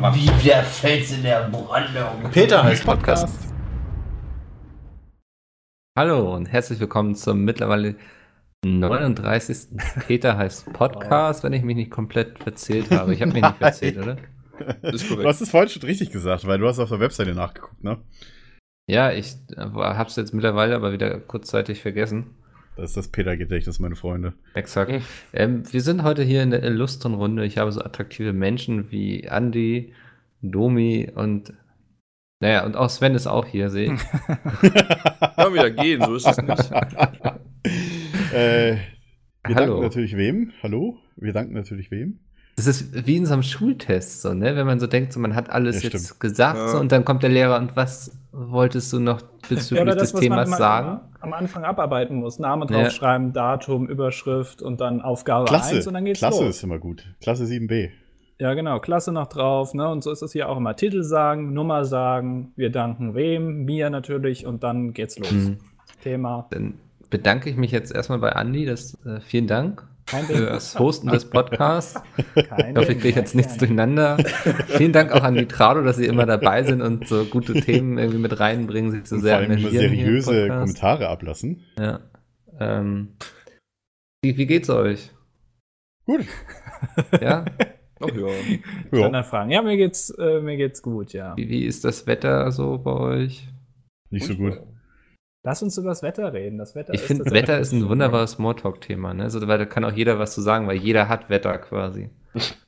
Wie der Fels in der Brandung. Peter heißt Podcast. Hallo und herzlich willkommen zum mittlerweile 39. Peter heißt Podcast, wenn ich mich nicht komplett verzählt habe. Ich habe mich nicht verzählt, oder? Ist korrekt. Du hast es vorhin schon richtig gesagt, weil du hast auf der Webseite nachgeguckt, ne? Ja, ich habe es jetzt mittlerweile aber wieder kurzzeitig vergessen. Das ist das Peter-Gedächtnis, meine Freunde. Exakt. Mhm. Ähm, wir sind heute hier in der illustren Runde. Ich habe so attraktive Menschen wie Andy, Domi und naja, und auch Sven ist auch hier, sehe ich. Kann wieder gehen, so ist es nicht. äh, wir Hallo. danken natürlich wem? Hallo? Wir danken natürlich wem? Das ist wie in so einem Schultest, so, ne? Wenn man so denkt, so, man hat alles ja, jetzt stimmt. gesagt, ja. so, und dann kommt der Lehrer und was wolltest du noch bezüglich ja, das, des Themas sagen? Am Anfang abarbeiten muss. Name draufschreiben, ja. Datum, Überschrift und dann Aufgabe Klasse. 1 und dann geht's Klasse los. ist immer gut. Klasse 7b. Ja, genau. Klasse noch drauf, ne? Und so ist es hier auch immer. Titel sagen, Nummer sagen, wir danken wem, mir natürlich und dann geht's los. Mhm. Thema. Dann bedanke ich mich jetzt erstmal bei Andi. Das, äh, vielen Dank das Hosten des Podcasts. Kein ich hoffe, ich kriege jetzt nichts durcheinander. Vielen Dank auch an die Trado, dass Sie immer dabei sind und so gute Themen irgendwie mit reinbringen, sich so und sehr vor allem immer seriöse Kommentare ablassen. Ja. Ähm, wie, wie geht's euch? Gut. Ja? Ach ja. Standardfragen. Ja, mir geht's, äh, mir geht's gut, ja. Wie, wie ist das Wetter so bei euch? Nicht so gut. Lass uns über das Wetter reden. Das Wetter ich finde, Wetter ist ein wunderbares Smalltalk-Thema. Ne? Also, weil da kann auch jeder was zu sagen, weil jeder hat Wetter quasi.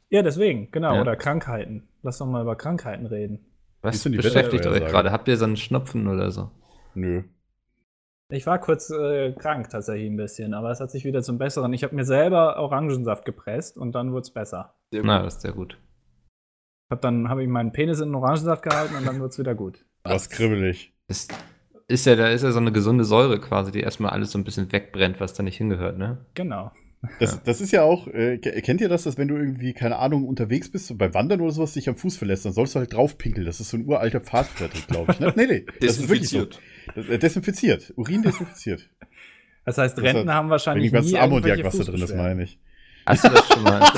Ja, deswegen, genau. Ja. Oder Krankheiten. Lass doch mal über Krankheiten reden. Was beschäftigt euch gerade? Habt ihr so einen Schnupfen oder so? Nö. Ich war kurz äh, krank tatsächlich ein bisschen, aber es hat sich wieder zum Besseren. Ich habe mir selber Orangensaft gepresst und dann wurde es besser. Na, das ist sehr gut. Hab dann habe ich meinen Penis in den Orangensaft gehalten und dann wird es wieder gut. Was kribbelig. Ist, ist ja, da ist ja so eine gesunde Säure quasi, die erstmal alles so ein bisschen wegbrennt, was da nicht hingehört, ne? Genau. Das, das ist ja auch, äh, kennt ihr das, dass wenn du irgendwie, keine Ahnung, unterwegs bist, so beim Wandern oder sowas, dich am Fuß verlässt, dann sollst du halt draufpinkeln. Das ist so ein uralter Pfadfinder-Trick, glaube ich. Ne? Nee, nee. Das ist wirklich so. Äh, desinfiziert. Urin desinfiziert. Das heißt, Renten das haben wahrscheinlich nie Ammoniak, was da drin ist, meine ich. Hast du das schon mal?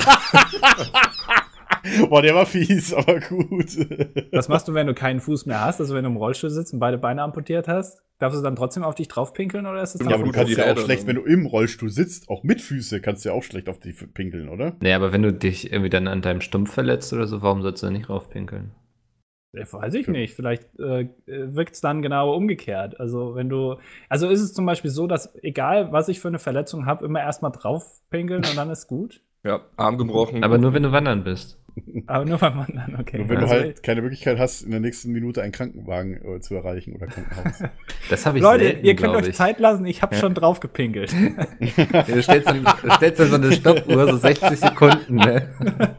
Boah, der war fies, aber gut. Was machst du, wenn du keinen Fuß mehr hast? Also wenn du im Rollstuhl sitzt und beide Beine amputiert hast? Darfst du dann trotzdem auf dich draufpinkeln oder ist es dann Ja, aber du kannst ja auch schlecht, wenn du im Rollstuhl sitzt, auch mit Füße, kannst du ja auch schlecht auf dich pinkeln, oder? Nee, aber wenn du dich irgendwie dann an deinem Stumpf verletzt oder so, warum sollst du da nicht draufpinkeln? Ja, weiß ich nicht. Vielleicht äh, wirkt es dann genau umgekehrt. Also wenn du, also ist es zum Beispiel so, dass egal was ich für eine Verletzung habe, immer erstmal draufpinkeln und dann ist gut. Ja, Arm gebrochen. Aber nur wenn du wandern bist. Aber nur beim Wandern, okay. Nur wenn also, du halt keine Möglichkeit hast, in der nächsten Minute einen Krankenwagen äh, zu erreichen oder Krankenhaus. Das habe ich Leute, selten, ihr könnt euch ich. Zeit lassen, ich habe ja. schon drauf gepinkelt. du stellst dann, stellst dann so eine Stoppuhr, so 60 Sekunden, ne?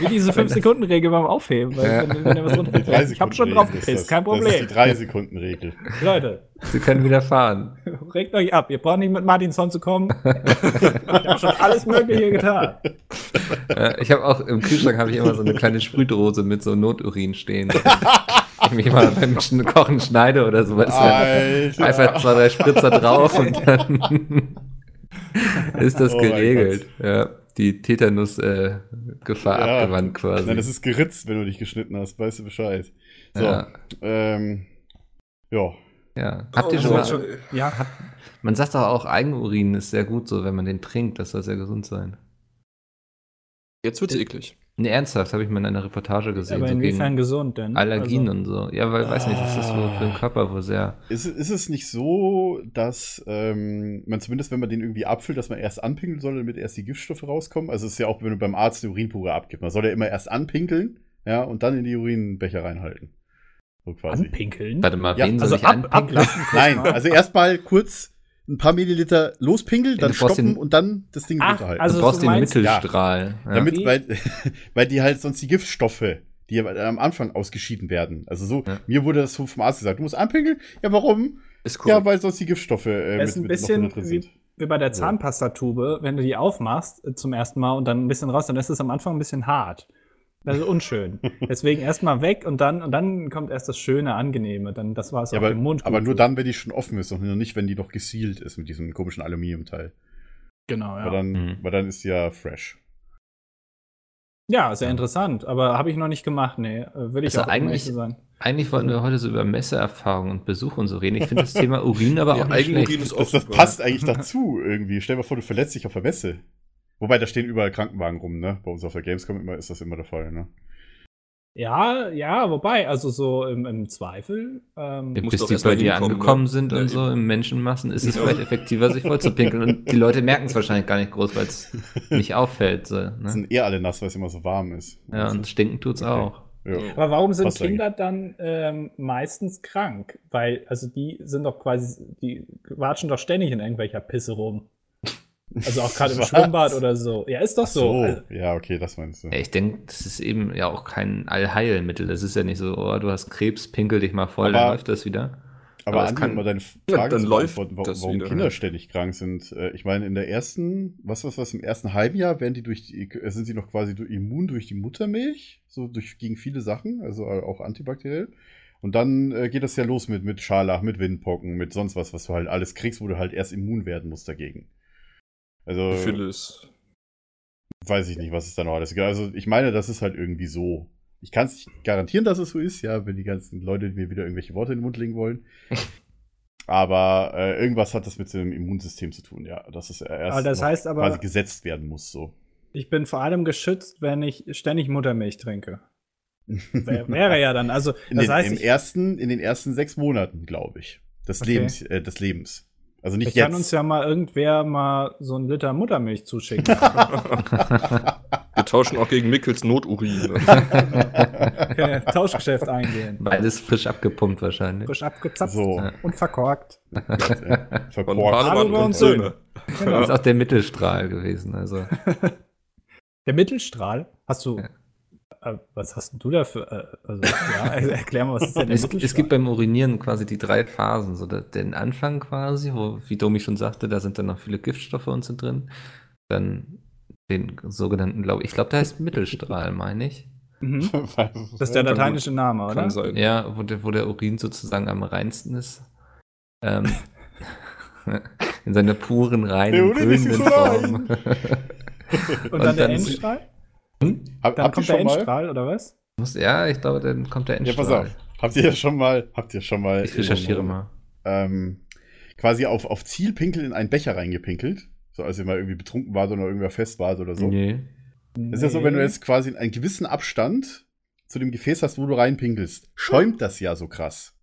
Wie diese 5-Sekunden-Regel beim Aufheben. Weil ja. wenn, wenn was ich habe schon drauf gepisst, kein Problem. Das ist die 3-Sekunden-Regel. Leute. Sie können wieder fahren. Regt euch ab, ihr braucht nicht mit Martinson zu kommen. ich habe schon alles Mögliche getan. ich habe auch im Kühlschrank habe ich immer so eine kleine Sprühdose mit so Noturin stehen. ich mich mal beim Kochen schneide oder sowas. Einfach zwei, drei Spritzer drauf und dann ist das oh geregelt. Ja, die Tetanus-Gefahr äh, ja. abgewandt quasi. Nein, das ist geritzt, wenn du dich geschnitten hast, weißt du Bescheid. So, ja. Ähm, ja. Ja, habt ihr oh, schon mal. Schon, ja, hat, man sagt doch auch, Eigenurin ist sehr gut so, wenn man den trinkt, das soll sehr gesund sein. Jetzt wird's eklig. Nee, ernsthaft, habe ich mal in einer Reportage gesehen. Aber inwiefern so gesund denn? Allergien also. und so. Ja, weil, weiß nicht, das ist so für den Körper wohl sehr. Ist, ist es nicht so, dass ähm, man zumindest, wenn man den irgendwie abfüllt, dass man erst anpinkeln soll, damit erst die Giftstoffe rauskommen? Also es ist ja auch, wenn du beim Arzt eine Urinpure abgibst. Man soll ja immer erst anpinkeln, ja, und dann in die Urinbecher reinhalten. So quasi. Anpinkeln? Warte mal, ja, wen also soll ich ab, anpinkeln? Nein, also erstmal kurz ein paar Milliliter lospinkeln, dann stoppen den, und dann das Ding runterhalten. Also du brauchst den Mittelstrahl. Ja. Ja. Damit, weil, weil die halt sonst die Giftstoffe, die am Anfang ausgeschieden werden. Also so, ja. mir wurde das so vom Arzt gesagt, du musst anpinkeln. Ja, warum? Ist cool. Ja, weil sonst die Giftstoffe äh, mit, ist ein bisschen mit drin sind. Wie, wie bei der Zahnpastatube, wenn du die aufmachst äh, zum ersten Mal und dann ein bisschen raus, dann ist es am Anfang ein bisschen hart. Das ist unschön. Deswegen erstmal weg und dann, und dann kommt erst das Schöne, Angenehme. Dann, das war es ja, auf dem Mund. Aber nur dann, wenn die schon offen ist und nicht, wenn die noch gesealt ist mit diesem komischen Aluminiumteil. Genau, ja. Weil dann, mhm. weil dann ist sie ja fresh. Ja, sehr interessant, aber habe ich noch nicht gemacht, nee. äh, Würde ich Also auch eigentlich- sein. Eigentlich wollten wir heute so über Messeerfahrung und Besuch und so reden. Ich finde das Thema Urin aber Ja, auch nicht schlecht. ist auch Das, das passt eigentlich dazu irgendwie. Stell dir mal vor, du verletzt dich auf der Messe. Wobei, da stehen überall Krankenwagen rum, ne? Bei uns auf der Gamescom immer ist das immer der Fall, ne? Ja, ja, wobei, also so im, im Zweifel. Ähm, Bis die bei dir hinkommen, angekommen ne? sind Ja, und so im Menschenmassen, ist es Ja. vielleicht effektiver, sich voll zu pinkeln. Und die Leute merken es wahrscheinlich gar nicht groß, weil es nicht auffällt. So, ne? Sind eh alle nass, weil es immer so warm ist. Ja, und stinken tut's Okay. auch. ja. aber warum sind Passt Kinder dann ähm, meistens krank? Weil, also die sind doch quasi, die watschen doch ständig in irgendwelcher Pisse rum. Also auch gerade im Was? Schwimmbad oder so. Ja, ist doch so. So, Also, ja, okay, das meinst du. Ja, ich denke, das ist eben ja auch kein Allheilmittel. Das ist ja nicht so, oh, du hast Krebs, pinkel dich mal voll, dann Aber- läuft das wieder. Aber, Aber Andi, kann- mal deine Frage dann läuft beantworten, warum, das warum wieder, Kinder ja. ständig krank sind. Äh, Ich meine, in der ersten, was was was im ersten halben Jahr werden die durch die, äh, sind sie noch quasi immun durch die Muttermilch, so durch gegen viele Sachen, also auch antibakteriell. Und dann äh, geht das ja los mit, mit Scharlach, mit Windpocken, mit sonst was, was du halt alles kriegst, wo du halt erst immun werden musst dagegen. Also Phyllis. weiß ich nicht, was es da noch alles gibt. Also ich meine, das ist halt irgendwie so. Ich kann es nicht garantieren, dass es so ist, ja, wenn die ganzen Leute mir wieder irgendwelche Worte in den Mund legen wollen. aber äh, irgendwas hat das mit dem Immunsystem zu tun, ja. Dass es erst Aber das heißt aber- quasi gesetzt werden muss, so. ich bin vor allem geschützt, wenn ich ständig Muttermilch trinke. Wär, wäre ja dann, also In das den, heißt, im ich, ersten, in den ersten sechs Monaten, glaube ich. Des Okay. Lebens, äh, des Lebens. Also nicht ich kann jetzt. uns ja mal irgendwer mal so einen Liter Muttermilch zuschicken. Wir tauschen auch gegen Mickels Noturin. Okay, Tauschgeschäft eingehen. Beides frisch abgepumpt wahrscheinlich. Frisch abgezapft so. und verkorkt. äh, Von verkorkt. Pademann Pademann und und Söhne. Das Genau. ist auch der Mittelstrahl gewesen. Also Der Mittelstrahl, hast du. Ja. Äh, was hast denn du da für. Äh, also, ja, also erklär mal, was ist denn es, es gibt beim Urinieren quasi die drei Phasen. So den Anfang quasi, wo, wie Domi schon sagte, da sind dann noch viele Giftstoffe und so drin. Dann den sogenannten, glaube ich, glaube, der heißt Mittelstrahl, meine ich. mhm. Das ist der lateinische Name, oder? Ja, wo der, wo der Urin sozusagen am reinsten ist. Ähm, in seiner puren, reinen, grünen Form. Und, Und dann der dann- Endstrahl? Hab, Dann habt ihr kommt der schon mal? Endstrahl, oder was? Muss- ja, ich glaube, dann kommt der Ja, Endstrahl. pass auf. Habt ihr schon mal, habt ihr schon mal Ich recherchiere irgendwo, mal. ähm, quasi auf, auf Zielpinkel in einen Becher reingepinkelt? So als ihr mal irgendwie betrunken wart oder irgendwer fest wart oder so. Nee. Das ist ja so, wenn du jetzt quasi einen gewissen Abstand zu dem Gefäß hast, wo du reinpinkelst, schäumt das ja so krass.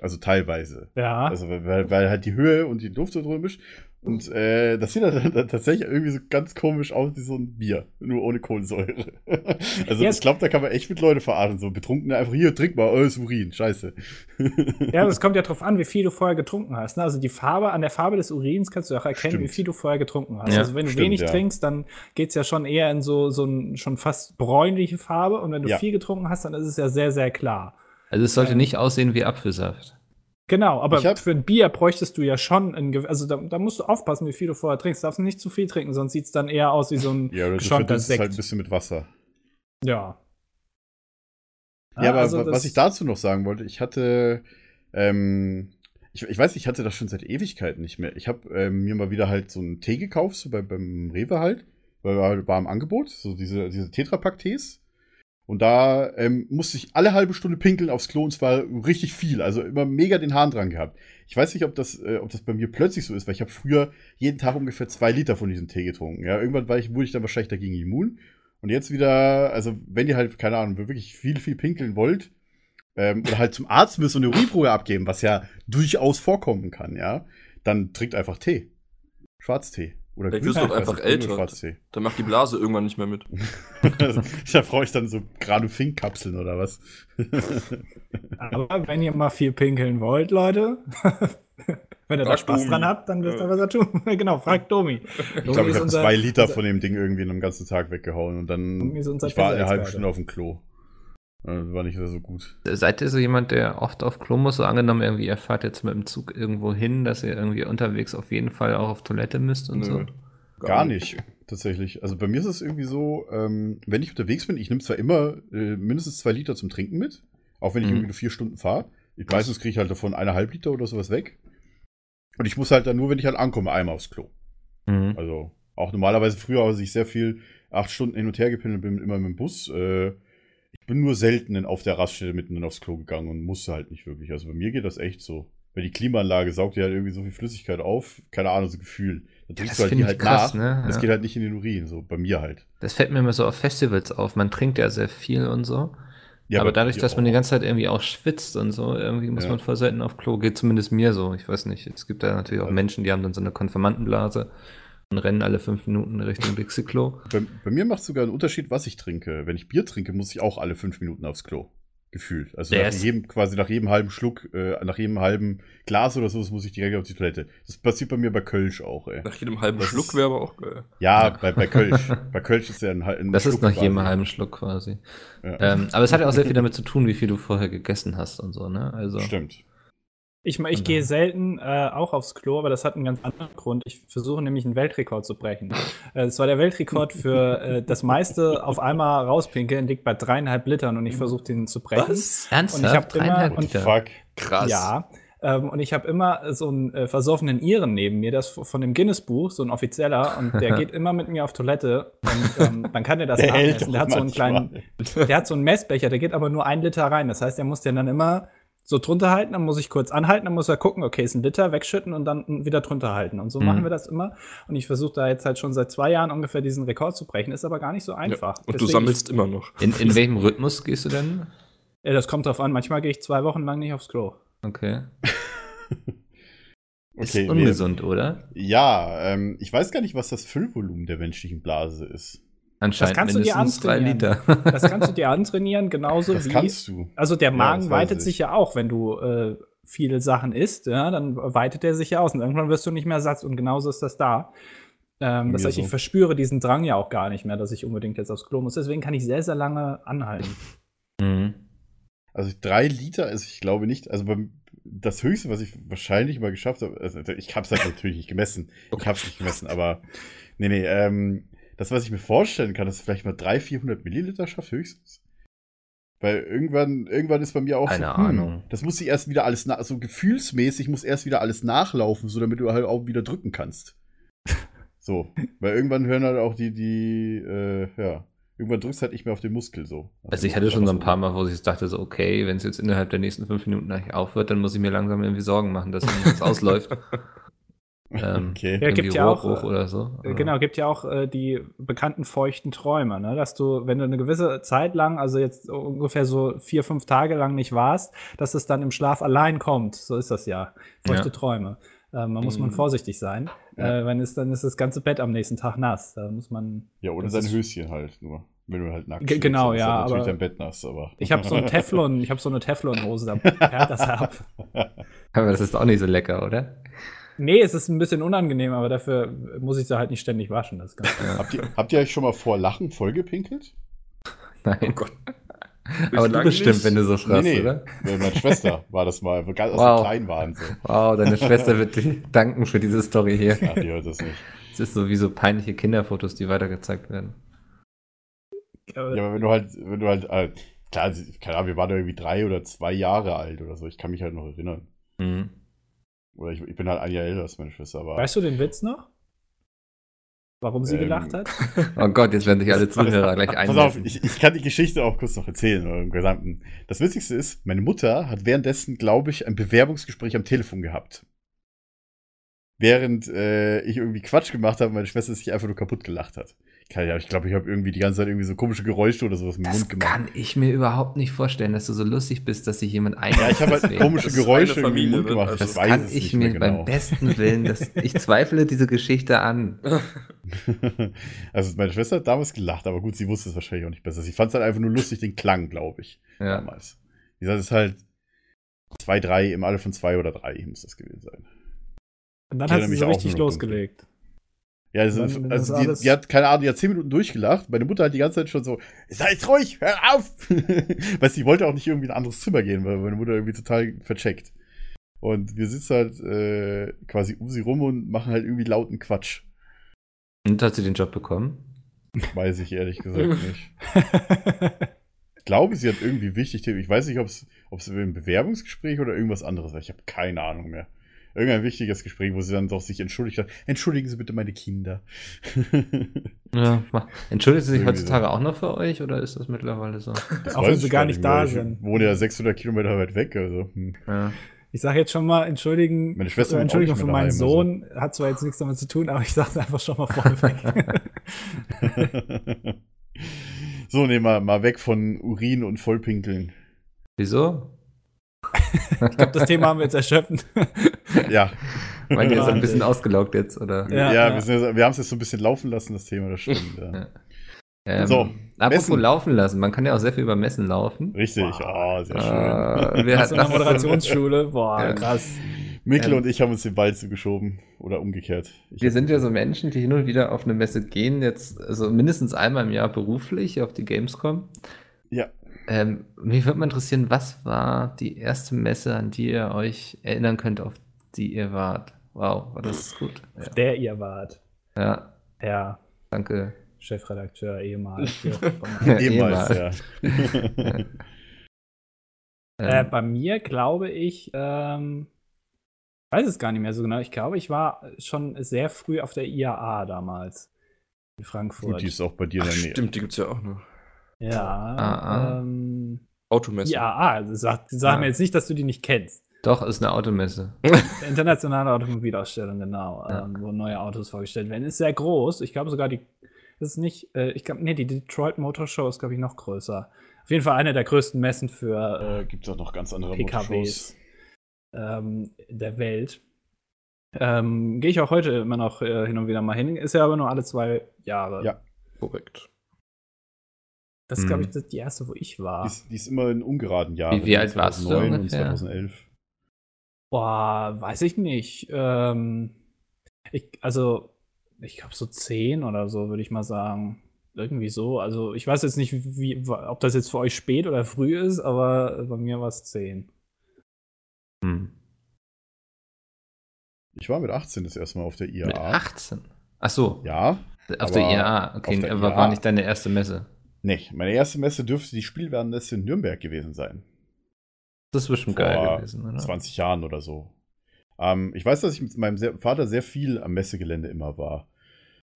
Also teilweise. Ja. Also weil, weil halt die Höhe und die Luft so drin mischt. Und äh, das sieht dann, dann tatsächlich irgendwie so ganz komisch aus wie so ein Bier, nur ohne Kohlensäure. also Ja, ich glaube, da kann man echt mit Leute verarschen. So Betrunkene einfach hier, trink mal, oh, ist Urin, scheiße. Ja, das kommt ja drauf an, wie viel du vorher getrunken hast. Ne? Also die Farbe, an der Farbe des Urins kannst du auch erkennen, Stimmt. wie viel du vorher getrunken hast. Ja, also wenn du stimmt, wenig ja. trinkst, dann geht's ja schon eher in so, so ein schon fast bräunliche Farbe. Und wenn du Ja. viel getrunken hast, dann ist es ja sehr, sehr klar. Also es sollte Ähm. nicht aussehen wie Apfelsaft. Genau, aber für ein Bier bräuchtest du ja schon, ein, also da, da musst du aufpassen, wie viel du vorher trinkst. Du darfst nicht zu viel trinken, sonst sieht's dann eher aus wie so ein Ja, oder du verdünnst es halt ein bisschen mit Wasser. ja. Ja, aber also was ich dazu noch sagen wollte, ich hatte, ähm, ich, ich weiß, ich hatte das schon seit Ewigkeiten nicht mehr. Ich habe ähm, mir mal wieder halt so einen Tee gekauft, so bei, beim Rewe halt, weil war, war im Angebot, so diese, diese Tetrapack-Tees. Und da ähm, musste ich alle halbe Stunde pinkeln aufs Klo und zwar richtig viel, also immer mega den Hahn dran gehabt. Ich weiß nicht, ob das, äh, ob das bei mir plötzlich so ist, weil ich habe früher jeden Tag ungefähr zwei Liter von diesem Tee getrunken. Ja, irgendwann war ich, wurde ich dann wahrscheinlich dagegen immun. Und jetzt wieder, also wenn ihr halt, keine Ahnung, wirklich viel, viel pinkeln wollt, ähm, oder halt zum Arzt müsst und eine Urinprobe abgeben, was ja durchaus vorkommen kann, ja, dann trinkt einfach Tee. Schwarztee. Oder Vielleicht wirst du einfach älter. Dann macht die Blase irgendwann nicht mehr mit. da brauche ich dann so Granufink-Kapseln oder was. Aber wenn ihr mal viel pinkeln wollt, Leute, wenn ihr da Frag Spaß Domi. dran habt, dann wisst ihr, was er tun. genau, fragt Domi. Ich glaube, ich habe zwei Liter von dem Ding irgendwie in einem ganzen Tag weggehauen und dann unser ich war eine halbe. Stunde auf dem Klo. Äh, War nicht so gut. Seid ihr so jemand, der oft auf Klo muss? So angenommen, irgendwie, ihr fahrt jetzt mit dem Zug irgendwo hin, dass ihr irgendwie unterwegs auf jeden Fall auch auf Toilette müsst und Nö. so? Gar nicht, tatsächlich. Also bei mir ist es irgendwie so, ähm, wenn ich unterwegs bin, ich nehme zwar immer äh, mindestens zwei Liter zum Trinken mit, auch wenn ich Mhm. irgendwie nur vier Stunden fahre. Ich, meistens kriege ich halt davon eineinhalb Liter oder sowas weg. Und ich muss halt dann nur, wenn ich halt ankomme, einmal aufs Klo. Mhm. Also auch normalerweise früher, als ich sehr viel acht Stunden hin und her gependelt bin, immer mit dem Bus. Äh, bin nur selten auf der Raststätte mitten aufs Klo gegangen und musste halt nicht wirklich. Also bei mir geht das echt so. Weil die Klimaanlage saugt ja halt irgendwie so viel Flüssigkeit auf. Keine Ahnung, so Gefühl. Da Ja, trinkst das du halt die ich halt krass, nach. ne? Das Ja. geht halt nicht in den Urin, so bei mir halt. Das fällt mir immer so auf Festivals auf. Man trinkt ja sehr viel und so. Ja, aber dadurch, dass man die ganze Zeit irgendwie auch schwitzt und so, irgendwie muss Ja. man voll selten auf Klo. Geht zumindest mir so. Ich weiß nicht. Es gibt da natürlich auch Ja. Menschen, die haben dann so eine Konfirmandenblase rennen alle fünf Minuten Richtung Dixie-Klo. Bei, bei mir macht es sogar einen Unterschied, was ich trinke. Wenn ich Bier trinke, muss ich auch alle fünf Minuten aufs Klo. Gefühlt. Also Der nach ist- jedem, quasi nach jedem halben Schluck, äh, nach jedem halben Glas oder so, das muss ich direkt auf die Toilette. Das passiert bei mir bei Kölsch auch, ey. Nach jedem halben Das Schluck ist- wäre aber auch geil. Ja, bei, bei Kölsch. bei Kölsch ist ja ein, ein Das ist Schluck nach jedem quasi. halben Schluck quasi. Ja. Ähm, aber es hat ja auch sehr viel damit zu tun, wie viel du vorher gegessen hast und so, ne? Also. Stimmt. Ich, ich gehe selten äh, auch aufs Klo, aber das hat einen ganz anderen Grund. Ich versuche nämlich einen Weltrekord zu brechen. Äh, Es war der Weltrekord für äh, das meiste auf einmal rauspinkeln, liegt bei dreieinhalb Litern und ich versuche den zu brechen. Ernsthaft? Und ich hab immer- Dreieinhalb Liter? fuck? Krass. Ja. Ähm, und ich habe immer so einen äh, versoffenen Iren neben mir, das von dem Guinness-Buch, so ein offizieller, und der geht immer mit mir auf Toilette. Und ähm, dann kann er das Der hält nachmessen. Der hat so einen kleinen, der hat so einen Messbecher, der geht aber nur ein Liter rein. Das heißt, er muss den dann immer so drunter halten, dann muss ich kurz anhalten, dann muss er gucken, okay, ist ein Liter, wegschütten und dann wieder drunter halten. Und so Mhm. machen wir das immer. Und ich versuche da jetzt halt schon seit zwei Jahren ungefähr diesen Rekord zu brechen. Ist aber gar nicht so einfach. Ja. Und du Deswegen- sammelst immer noch. In, in welchem Rhythmus gehst du denn? Ja, das kommt drauf an. Manchmal gehe ich zwei Wochen lang nicht aufs Klo. Okay. Ist Okay, ungesund, oder? Ja, ähm, ich weiß gar nicht, was das Füllvolumen der menschlichen Blase ist. Anscheinend kannst du dir antrainieren. Liter. Das kannst du dir antrainieren, genauso Das wie. kannst du. Also der Ja, Magen das weiß weitet ich. sich ja auch, wenn du äh, viele Sachen isst, ja, dann weitet er sich ja aus und irgendwann wirst du nicht mehr satt und genauso ist das da. Ähm, das heißt, ich so. verspüre diesen Drang ja auch gar nicht mehr, dass ich unbedingt jetzt aufs Klo muss. Deswegen kann ich sehr, sehr lange anhalten. Mhm. Also drei Liter, also ich glaube nicht, also beim, das höchste, was ich wahrscheinlich mal geschafft habe, also ich habe es halt natürlich nicht gemessen. Ich habe es nicht gemessen, aber nee, nee, ähm, das, was ich mir vorstellen kann, dass vielleicht mal 300, 400 Milliliter schafft, höchstens. Weil irgendwann, irgendwann ist bei mir auch Keine so, hm, Ahnung. das muss sich erst wieder alles, so gefühlsmäßig muss erst wieder alles nachlaufen, so damit du halt auch wieder drücken kannst. So, weil irgendwann hören halt auch die, die, äh, ja, irgendwann drückst halt nicht mehr auf den Muskel so. Also ich hatte schon so ein paar Mal, wo ich dachte so, okay, wenn es jetzt innerhalb der nächsten fünf Minuten nicht aufhört, dann muss ich mir langsam irgendwie Sorgen machen, dass irgendwas ausläuft. Ähm, Okay. Ja, gibt ja auch, oder so. Äh, Genau, gibt ja auch äh, die bekannten feuchten Träume, ne? dass du, wenn du eine gewisse Zeit lang, also jetzt ungefähr so vier, fünf Tage lang nicht warst, dass es dann im Schlaf allein kommt. So ist das ja. Feuchte Ja. Träume. Äh, man muss man Mhm. vorsichtig sein. Ja. Äh, wenn es, dann ist das ganze Bett am nächsten Tag nass. Da muss man. Ja, oder ist- Höschen halt nur. Wenn du halt nackt stehst, genau, dann ist ja, halt natürlich aber- dein Bett nass, aber. Ich habe so ein Teflon, ich habe so eine Teflonhose, da perlt das ab. Aber das ist auch nicht so lecker, oder? Nee, es ist ein bisschen unangenehm, aber dafür muss ich sie halt nicht ständig waschen. Das habt, ihr, habt ihr euch schon mal vor Lachen vollgepinkelt? Nein. Oh Gott. Aber du bestimmt, nicht. wenn du so fragst, oder? Äh, Meine Schwester war das mal, ganz aus Wow. dem Kleinen waren so. Wow, deine Schwester wird dir danken für diese Story hier. Ach, die hört das nicht. Es ist so wie so peinliche Kinderfotos, die weitergezeigt werden. Ja, aber wenn du halt, wenn du halt, äh, klar, keine Ahnung, wir waren irgendwie drei oder zwei Jahre alt oder so. Ich kann mich halt noch erinnern. Mhm. Oder ich, ich bin halt ein Jahr älter als meine Schwester, aber. Weißt du den Witz noch? Warum sie Ähm, gelacht hat? Oh Gott, jetzt werden sich alle Zuhörer gleich Pass auf, ich, ich kann die Geschichte auch kurz noch erzählen, oder im Gesamten. Das Witzigste ist, meine Mutter hat währenddessen, glaube ich, ein Bewerbungsgespräch am Telefon gehabt. Während äh, ich irgendwie Quatsch gemacht habe, und meine Schwester sich einfach nur kaputt gelacht hat. Keine Ahnung, Ich glaube, ich habe irgendwie die ganze Zeit irgendwie so komische Geräusche oder sowas im Das Mund gemacht. kann ich mir überhaupt nicht vorstellen, dass du so lustig bist, dass sich jemand ein. Ja, ich habe halt komische Das Geräusche im Mund Familie, gemacht. ne? Ich Das weiß kann ich mir mehr beim genau. besten Willen, dass ich zweifle diese Geschichte an. also meine Schwester hat damals gelacht, aber gut, sie wusste es wahrscheinlich auch nicht besser. Sie fand es halt einfach nur lustig, den Klang, glaube ich, Ja. damals. Wie gesagt, es ist halt zwei, drei, im Alle von zwei oder drei muss das gewesen sein. Und dann Ich hat sie mich so richtig losgelegt. Ja, also, Dann also die, die hat, keine Ahnung, die hat zehn Minuten durchgelacht. Meine Mutter hat die ganze Zeit schon so, seid ruhig, hör auf! Weil sie wollte auch nicht irgendwie in ein anderes Zimmer gehen, weil meine Mutter irgendwie total vercheckt. Und wir sitzen halt äh, quasi um sie rum und machen halt irgendwie lauten Quatsch. Und hat sie den Job bekommen? Weiß ich ehrlich gesagt nicht. Ich glaube, sie hat irgendwie wichtig, ich weiß nicht, ob es ob es ein Bewerbungsgespräch oder irgendwas anderes war. Ich habe keine Ahnung mehr. Irgendein wichtiges Gespräch, wo sie dann doch sich entschuldigt hat. Entschuldigen Sie bitte meine Kinder. Ja, Entschuldigt sie sich heutzutage auch noch für euch oder ist das mittlerweile so? Das Auch wenn ich sie gar nicht da Ich sind. wohne ja 600 Kilometer weit weg. Also, hm. Ja. Ich sage jetzt schon mal Entschuldigen, Meine Schwester äh, Entschuldigung für meinen daheim, also. Sohn. Hat zwar jetzt nichts damit zu tun, aber ich sage es einfach schon mal vorneweg. so, nehmen wir mal weg von Urin und Vollpinkeln. Wieso? ich glaube, das Thema haben wir jetzt erschöpft. Ja, Weil ihr ist ein bisschen ausgelaugt jetzt, oder? Ja, ja, ja. wir, sind wir haben es jetzt so ein bisschen laufen lassen, das Thema, das stimmt. Ja. Ähm, So, apropos Messen. laufen lassen, man kann ja auch sehr viel über Messen laufen. Richtig, Wow. oh, sehr schön. Äh, wer Aus hat einer das Moderationsschule. Boah, Ja. krass. Mikkel ähm, und ich haben uns den Ball zugeschoben. Oder umgekehrt. Ich Wir sind ja so Menschen, die hin und wieder auf eine Messe gehen, jetzt also mindestens einmal im Jahr beruflich auf die Gamescom. Ja. Ähm, mich würde mal interessieren, was war die erste Messe, an die ihr euch erinnern könnt, auf die ihr wart? Wow, war das gut. Ja, Der ihr wart. ja Ja, danke. Chefredakteur, ehemals. Hier. Ehemals, ja. äh, Ähm, bei mir glaube ich, ähm, weiß es gar nicht mehr so genau. Ich glaube, ich war schon sehr früh auf der IAA damals in Frankfurt. Gut, die ist auch bei dir in der Nähe. stimmt, die gibt's ja auch noch. ja, Ah, ah. ähm, Automesse. IAA. Also sag, sag Ja. mir jetzt nicht, dass du die nicht kennst. Doch, ist eine Automesse. Internationale Automobilausstellung, genau, Ja. ähm, wo neue Autos vorgestellt werden. Ist sehr groß. Ich glaube sogar die, ist nicht, äh, ich glaube, nee, die Detroit Motor Show ist, glaube ich, noch größer. Auf jeden Fall eine der größten Messen für Äh, äh, Gibt es auch noch ganz andere. PKWs ähm, der Welt. Ähm, Gehe ich auch heute immer noch äh, hin und wieder mal hin. Ist ja aber nur alle zwei Jahre. Ja. Korrekt. Das ist, glaube Mhm. ich, die erste, wo ich war. Die ist, die ist immer in ungeraden Jahren. Wie- wie alt warst du 2009 und ungefähr? 2011. Boah, weiß ich nicht. Ähm, ich, also, ich glaube so zehn oder so, würde ich mal sagen. Irgendwie so. Also, ich weiß jetzt nicht, wie, ob das jetzt für euch spät oder früh ist, aber bei mir war es zehn. Hm. Ich war mit 18 das erste Mal auf der Mit IAA. 18. Ach so, Ja. auf der IAA. Okay, der aber IAA. war nicht deine erste Messe. Nee, meine erste Messe dürfte die Spielwarenmesse in Nürnberg gewesen sein. Das ist bestimmt geil gewesen, oder? 20 Jahren oder so. Ähm, ich weiß, dass ich mit meinem sehr, Vater sehr viel am Messegelände immer war.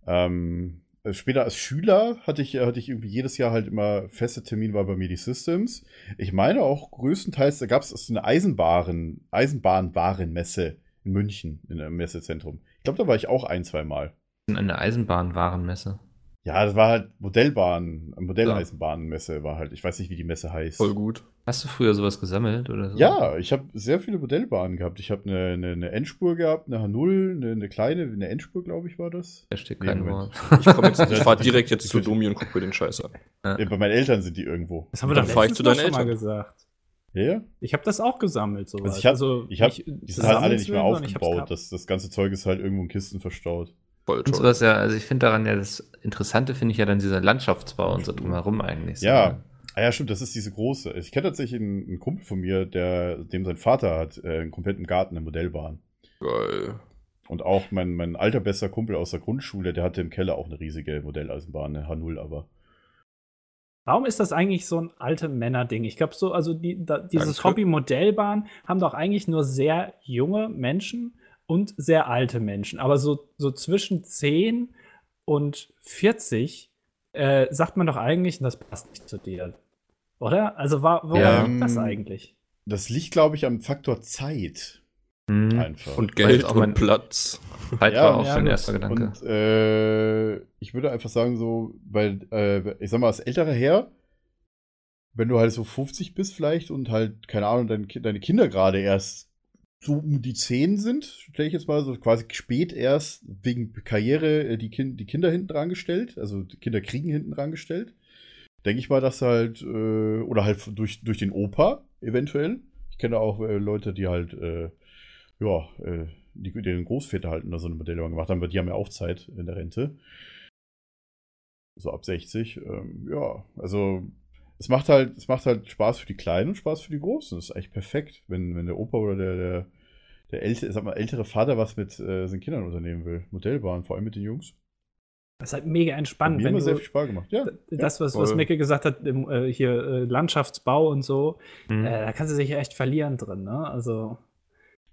Ähm, äh, später als Schüler hatte ich, hatte ich irgendwie jedes Jahr halt immer feste Termin war bei mir die Systems. Ich meine auch größtenteils, da gab es so eine Eisenbahn, Eisenbahnwarenmesse in München, in einem Messezentrum. Ich glaube, da war ich auch ein, zwei Mal. Eine Eisenbahnwarenmesse. Ja, das war halt Modellbahn, Modelleisenbahnmesse war halt, ich weiß nicht, wie die Messe heißt. Voll gut. Hast du früher sowas gesammelt oder so? Ja, ich habe sehr viele Modellbahnen gehabt. Ich habe eine, eine, eine Endspur gehabt, eine H0, eine, eine kleine, eine Endspur, glaube ich, war das. Da steht Nee, kein. Wort. Ich, komm jetzt, ich fahr direkt jetzt zu Domi und guck mir den Scheiß an. Ja, bei meinen Eltern sind die irgendwo. Das haben wir Dann fahr ich zu deinen schon mal Eltern. gesagt. Ja, ja. Ich habe das auch gesammelt, sowas. Also ich hab- also, Ich habe, nicht die sind halt alle nicht mehr aufgebaut. Das, das ganze Zeug ist halt irgendwo in Kisten verstaut. Voll Und toll. sowas ja, also ich finde daran ja, das Interessante finde ich ja dann dieser Landschaftsbau und so drumherum eigentlich. so. Ja. Ah ja, stimmt, das ist diese große. Ich kenne tatsächlich einen, einen Kumpel von mir, der, dem sein Vater hat äh, einen kompletten Garten, eine Modellbahn. Geil. Und auch mein, mein alter bester Kumpel aus der Grundschule, der hatte im Keller auch eine riesige Modelleisenbahn, eine H0 aber. Warum ist das eigentlich so ein alte Männer-Ding? Ich glaube, so, also die, da, dieses Danke. Hobby Modellbahn haben doch eigentlich nur sehr junge Menschen und sehr alte Menschen. Aber so, so zwischen 10 und 40 äh, sagt man doch eigentlich, das passt nicht zu dir. Oder? Also, wa woran Ja. liegt das Ähm, eigentlich? Das liegt, glaube ich, am Faktor Zeit Hm. einfach. Und Geld auch und mein- Platz. Halt Ja, war auch ja, mein erster Gedanke. Und äh, ich würde einfach sagen, so, weil, äh, ich sag mal, als älterer Herr, wenn du halt so 50 bist vielleicht und halt, keine Ahnung, dein, deine Kinder gerade erst so um die 10 sind, stelle ich jetzt mal so quasi spät erst wegen Karriere äh, die, kind, die Kinder hinten dran gestellt, also die Kinder kriegen hinten dran gestellt, denke ich mal, dass halt, äh, oder halt durch, durch den Opa eventuell. Ich kenne auch äh, Leute, die halt, äh, ja, äh, die, die den Großväter halt da so eine Modellbahn gemacht haben, weil die haben ja auch Zeit in der Rente. So ab 60. Ähm, ja, also es macht halt, es macht halt Spaß für die Kleinen und Spaß für die Großen. Das ist eigentlich perfekt, wenn, wenn der Opa oder der, der, der ältere, sag mal, ältere Vater was mit äh, seinen Kindern unternehmen will. Modellbahn, vor allem mit den Jungs. Das ist halt mega Hat entspannt, mir wenn immer sehr viel Spaß gemacht. Ja. das, was, was. Micke gesagt hat, im, äh, hier äh, Landschaftsbau und so, Hm. äh, da kannst du sich ja echt verlieren drin, ne? Also,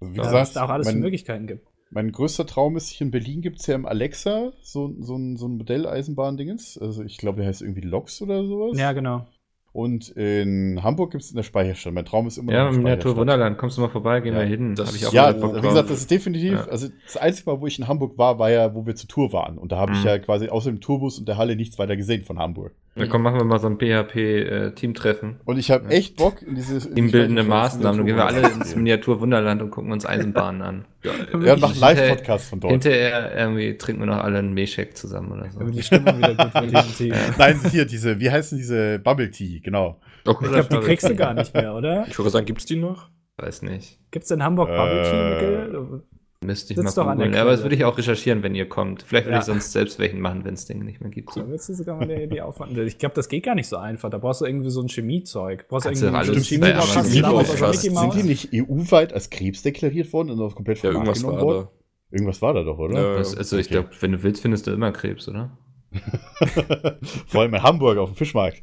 Also wie was gesagt, da auch alles für mein, Möglichkeiten gibt. mein größter Traum ist, hier in Berlin gibt es ja im Alexa so, so ein, so ein Modelleisenbahn-Dingens. Also ich glaube, der heißt irgendwie Loks oder sowas. Ja, genau. Und in Hamburg gibt es in der Speicherstadt. Mein Traum ist immer Ja, noch im eine Miniatur Speicherstadt. Wunderland, kommst du mal vorbei, gehen Ja, wir hin. das- Hab ich auch Ja, wie drauf. gesagt, das ist definitiv, Ja. also das einzige Mal, wo ich in Hamburg war, war ja, wo wir zur Tour waren. Und da habe ich Mhm. ja quasi außer dem Tourbus und der Halle nichts weiter gesehen von Hamburg. Ja, komm, machen wir mal so ein PHP-Teamtreffen. Und ich habe Ja. echt Bock in diese in Teambildende Maßnahmen. Dann gehen wir alle ins Miniatur Wunderland und gucken uns Eisenbahnen an. Ja, machen Live-Podcast von dort. Hinterher irgendwie trinken wir noch alle einen Meschek zusammen oder so. Damit die Stimmung wieder gut wird. definitiv. Nein, hier, diese, wie heißen diese Bubble Tea, genau. Oh, Ich glaube, die kriegst du gar nicht mehr, oder? Ich würde sagen, gibt's die noch? Weiß nicht. Gibt es in Hamburg Bubble Tea, Äh, Mikkel? Müsste ich Sitzt mal doch an der googeln. Aber das würde ich auch recherchieren, wenn ihr kommt. Vielleicht würde Ja. ich sonst selbst welchen machen, wenn es Dinge nicht mehr gibt. Da willst du sogar mal die, die Aufwand. Ich glaube, das geht gar nicht so einfach. Da brauchst du irgendwie so ein Chemiezeug. Brauchst du irgendwie alles so Amazon Chemie Sind die nicht EU-weit als Krebs deklariert worden und auf komplett Ja, irgendwas war genommen worden? da. Irgendwas war da doch, oder? Ja. Das, also ich okay. glaube, wenn du willst, findest du immer Krebs, oder? Vor allem in Hamburg auf dem Fischmarkt.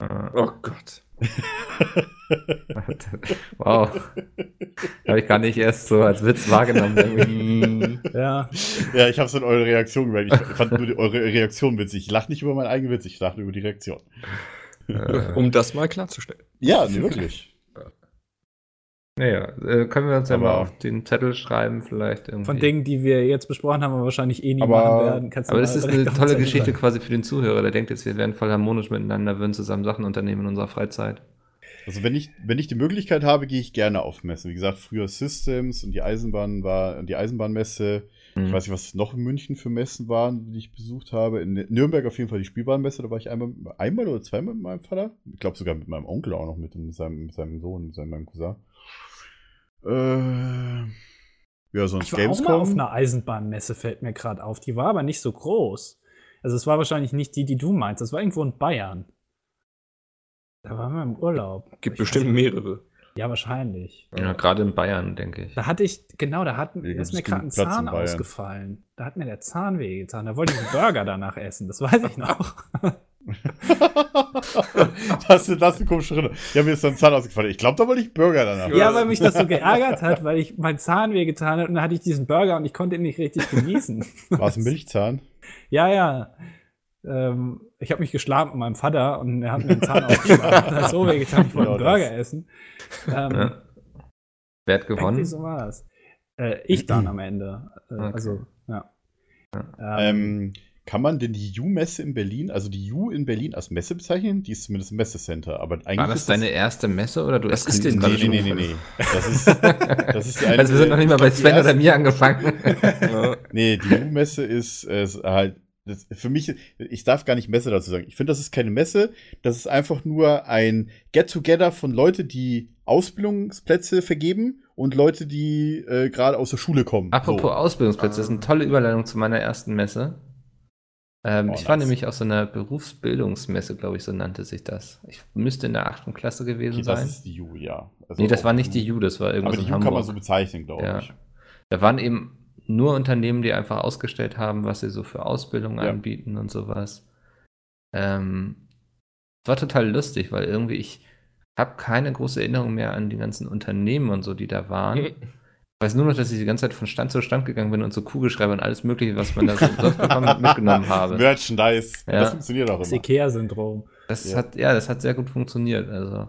Oh Gott. Wow. Habe ich gar nicht erst so als Witz wahrgenommen. Ja, Ja, ich habe so in eure Reaktion gemerkt. Ich fand nur die, eure Reaktion witzig. Ich lache nicht über meinen eigenen Witz, ich lache nur über die Reaktion. äh, Um das mal klarzustellen. Ja, nee, wirklich. Naja, äh, können wir uns ja Aber- mal auf den Zettel schreiben, vielleicht irgendwie. von Dingen, die wir jetzt besprochen haben, aber wahrscheinlich eh nie Aber- machen werden. Kannst Aber das ist eine tolle Geschichte schreiben. quasi für den Zuhörer. Der denkt jetzt, wir wären voll harmonisch miteinander, würden zusammen Sachen unternehmen in unserer Freizeit. Also wenn ich, wenn ich die Möglichkeit habe, gehe ich gerne auf Messen. Wie gesagt, früher Systems und die Eisenbahn war, die Eisenbahnmesse. Ich Mhm. weiß nicht, was noch in München für Messen waren, die ich besucht habe. In Nürnberg auf jeden Fall die Spielbahnmesse, da war ich einmal, einmal oder zweimal mit meinem Vater. Ich glaube sogar mit meinem Onkel auch noch mit, mit, seinem, mit seinem Sohn, mit seinem meinem Cousin. Äh, ja, sonst Ich war auch mal auf Gamescom. einer Eisenbahnmesse, fällt mir gerade auf. Die war aber nicht so groß. Also es war wahrscheinlich nicht die, die du meinst. Das war irgendwo in Bayern. Da waren wir im Urlaub. Gibt Ich bestimmt weiß- mehrere. Ja, wahrscheinlich. Ja, gerade in Bayern, denke ich. Da hatte ich, genau, da hat, Hier ist mir gerade ein Platz Zahn ausgefallen. Da hat mir der Zahn wehgetan. Da wollte ich einen Burger danach essen. Das weiß ich noch. das, ist- das ist eine komische Schritte. Ja, mir ist dann Zahn ausgefallen. Ich glaube, da wollte ich Burger danach. Ja, weil mich das so geärgert hat, weil ich mein Zahn wehgetan hat und dann hatte ich diesen Burger und ich konnte ihn nicht richtig genießen. War es ein Milchzahn? Ja, ja. Ähm, ich habe mich geschlagen mit meinem Vater und er hat mir den Zahn ausgeschlagen. Das hat so wehgetan, ich wollte einen Genau das. Burger essen. Ähm, Ja. Wer hat gewonnen? so war das. Äh, ich dann am Ende. Äh, Okay. Also, ja. Ähm, Ähm, kann man denn die U-Messe in Berlin, also die U in Berlin als Messe bezeichnen? Die ist zumindest ein Messecenter, aber eigentlich War das ist deine erste Messe oder du Was ist denn Nee, nee, nee, nee, nee. Das ist, das ist eine, Also wir sind noch nicht mal bei Sven oder mir angefangen. Nee, die U-Messe ist, ist halt, das, für mich, ich darf gar nicht Messe dazu sagen. Ich finde, das ist keine Messe. Das ist einfach nur ein Get-Together von Leute, die Ausbildungsplätze vergeben und Leute, die äh, gerade aus der Schule kommen. Apropos Ausbildungsplätze, das ist eine tolle Überleitung zu meiner ersten Messe. Ähm, Oh, ich war nice. nämlich auf so einer Berufsbildungsmesse, glaube ich, so nannte sich das. Ich müsste in der achten Klasse gewesen Okay, das sein. ist die U, ja. Also Nee, das war nicht die U, das war Aber irgendwas die in U Hamburg. kann man so bezeichnen, glaube Ja. ich. Da waren eben nur Unternehmen, die einfach ausgestellt haben, was sie so für Ausbildung Ja. anbieten und sowas. Ähm, es war total lustig, weil irgendwie ich habe keine große Erinnerung mehr an die ganzen Unternehmen und so, die da waren. Ich weiß nur noch, dass ich die ganze Zeit von Stand zu Stand gegangen bin und so Kugelschreiber und alles Mögliche, was man da so umsonst bekommen hat, mitgenommen habe. Merchandise. Ja. Das funktioniert auch das immer. Ikea-Syndrom. Das Ja. hat, ja, das hat sehr gut funktioniert. Also.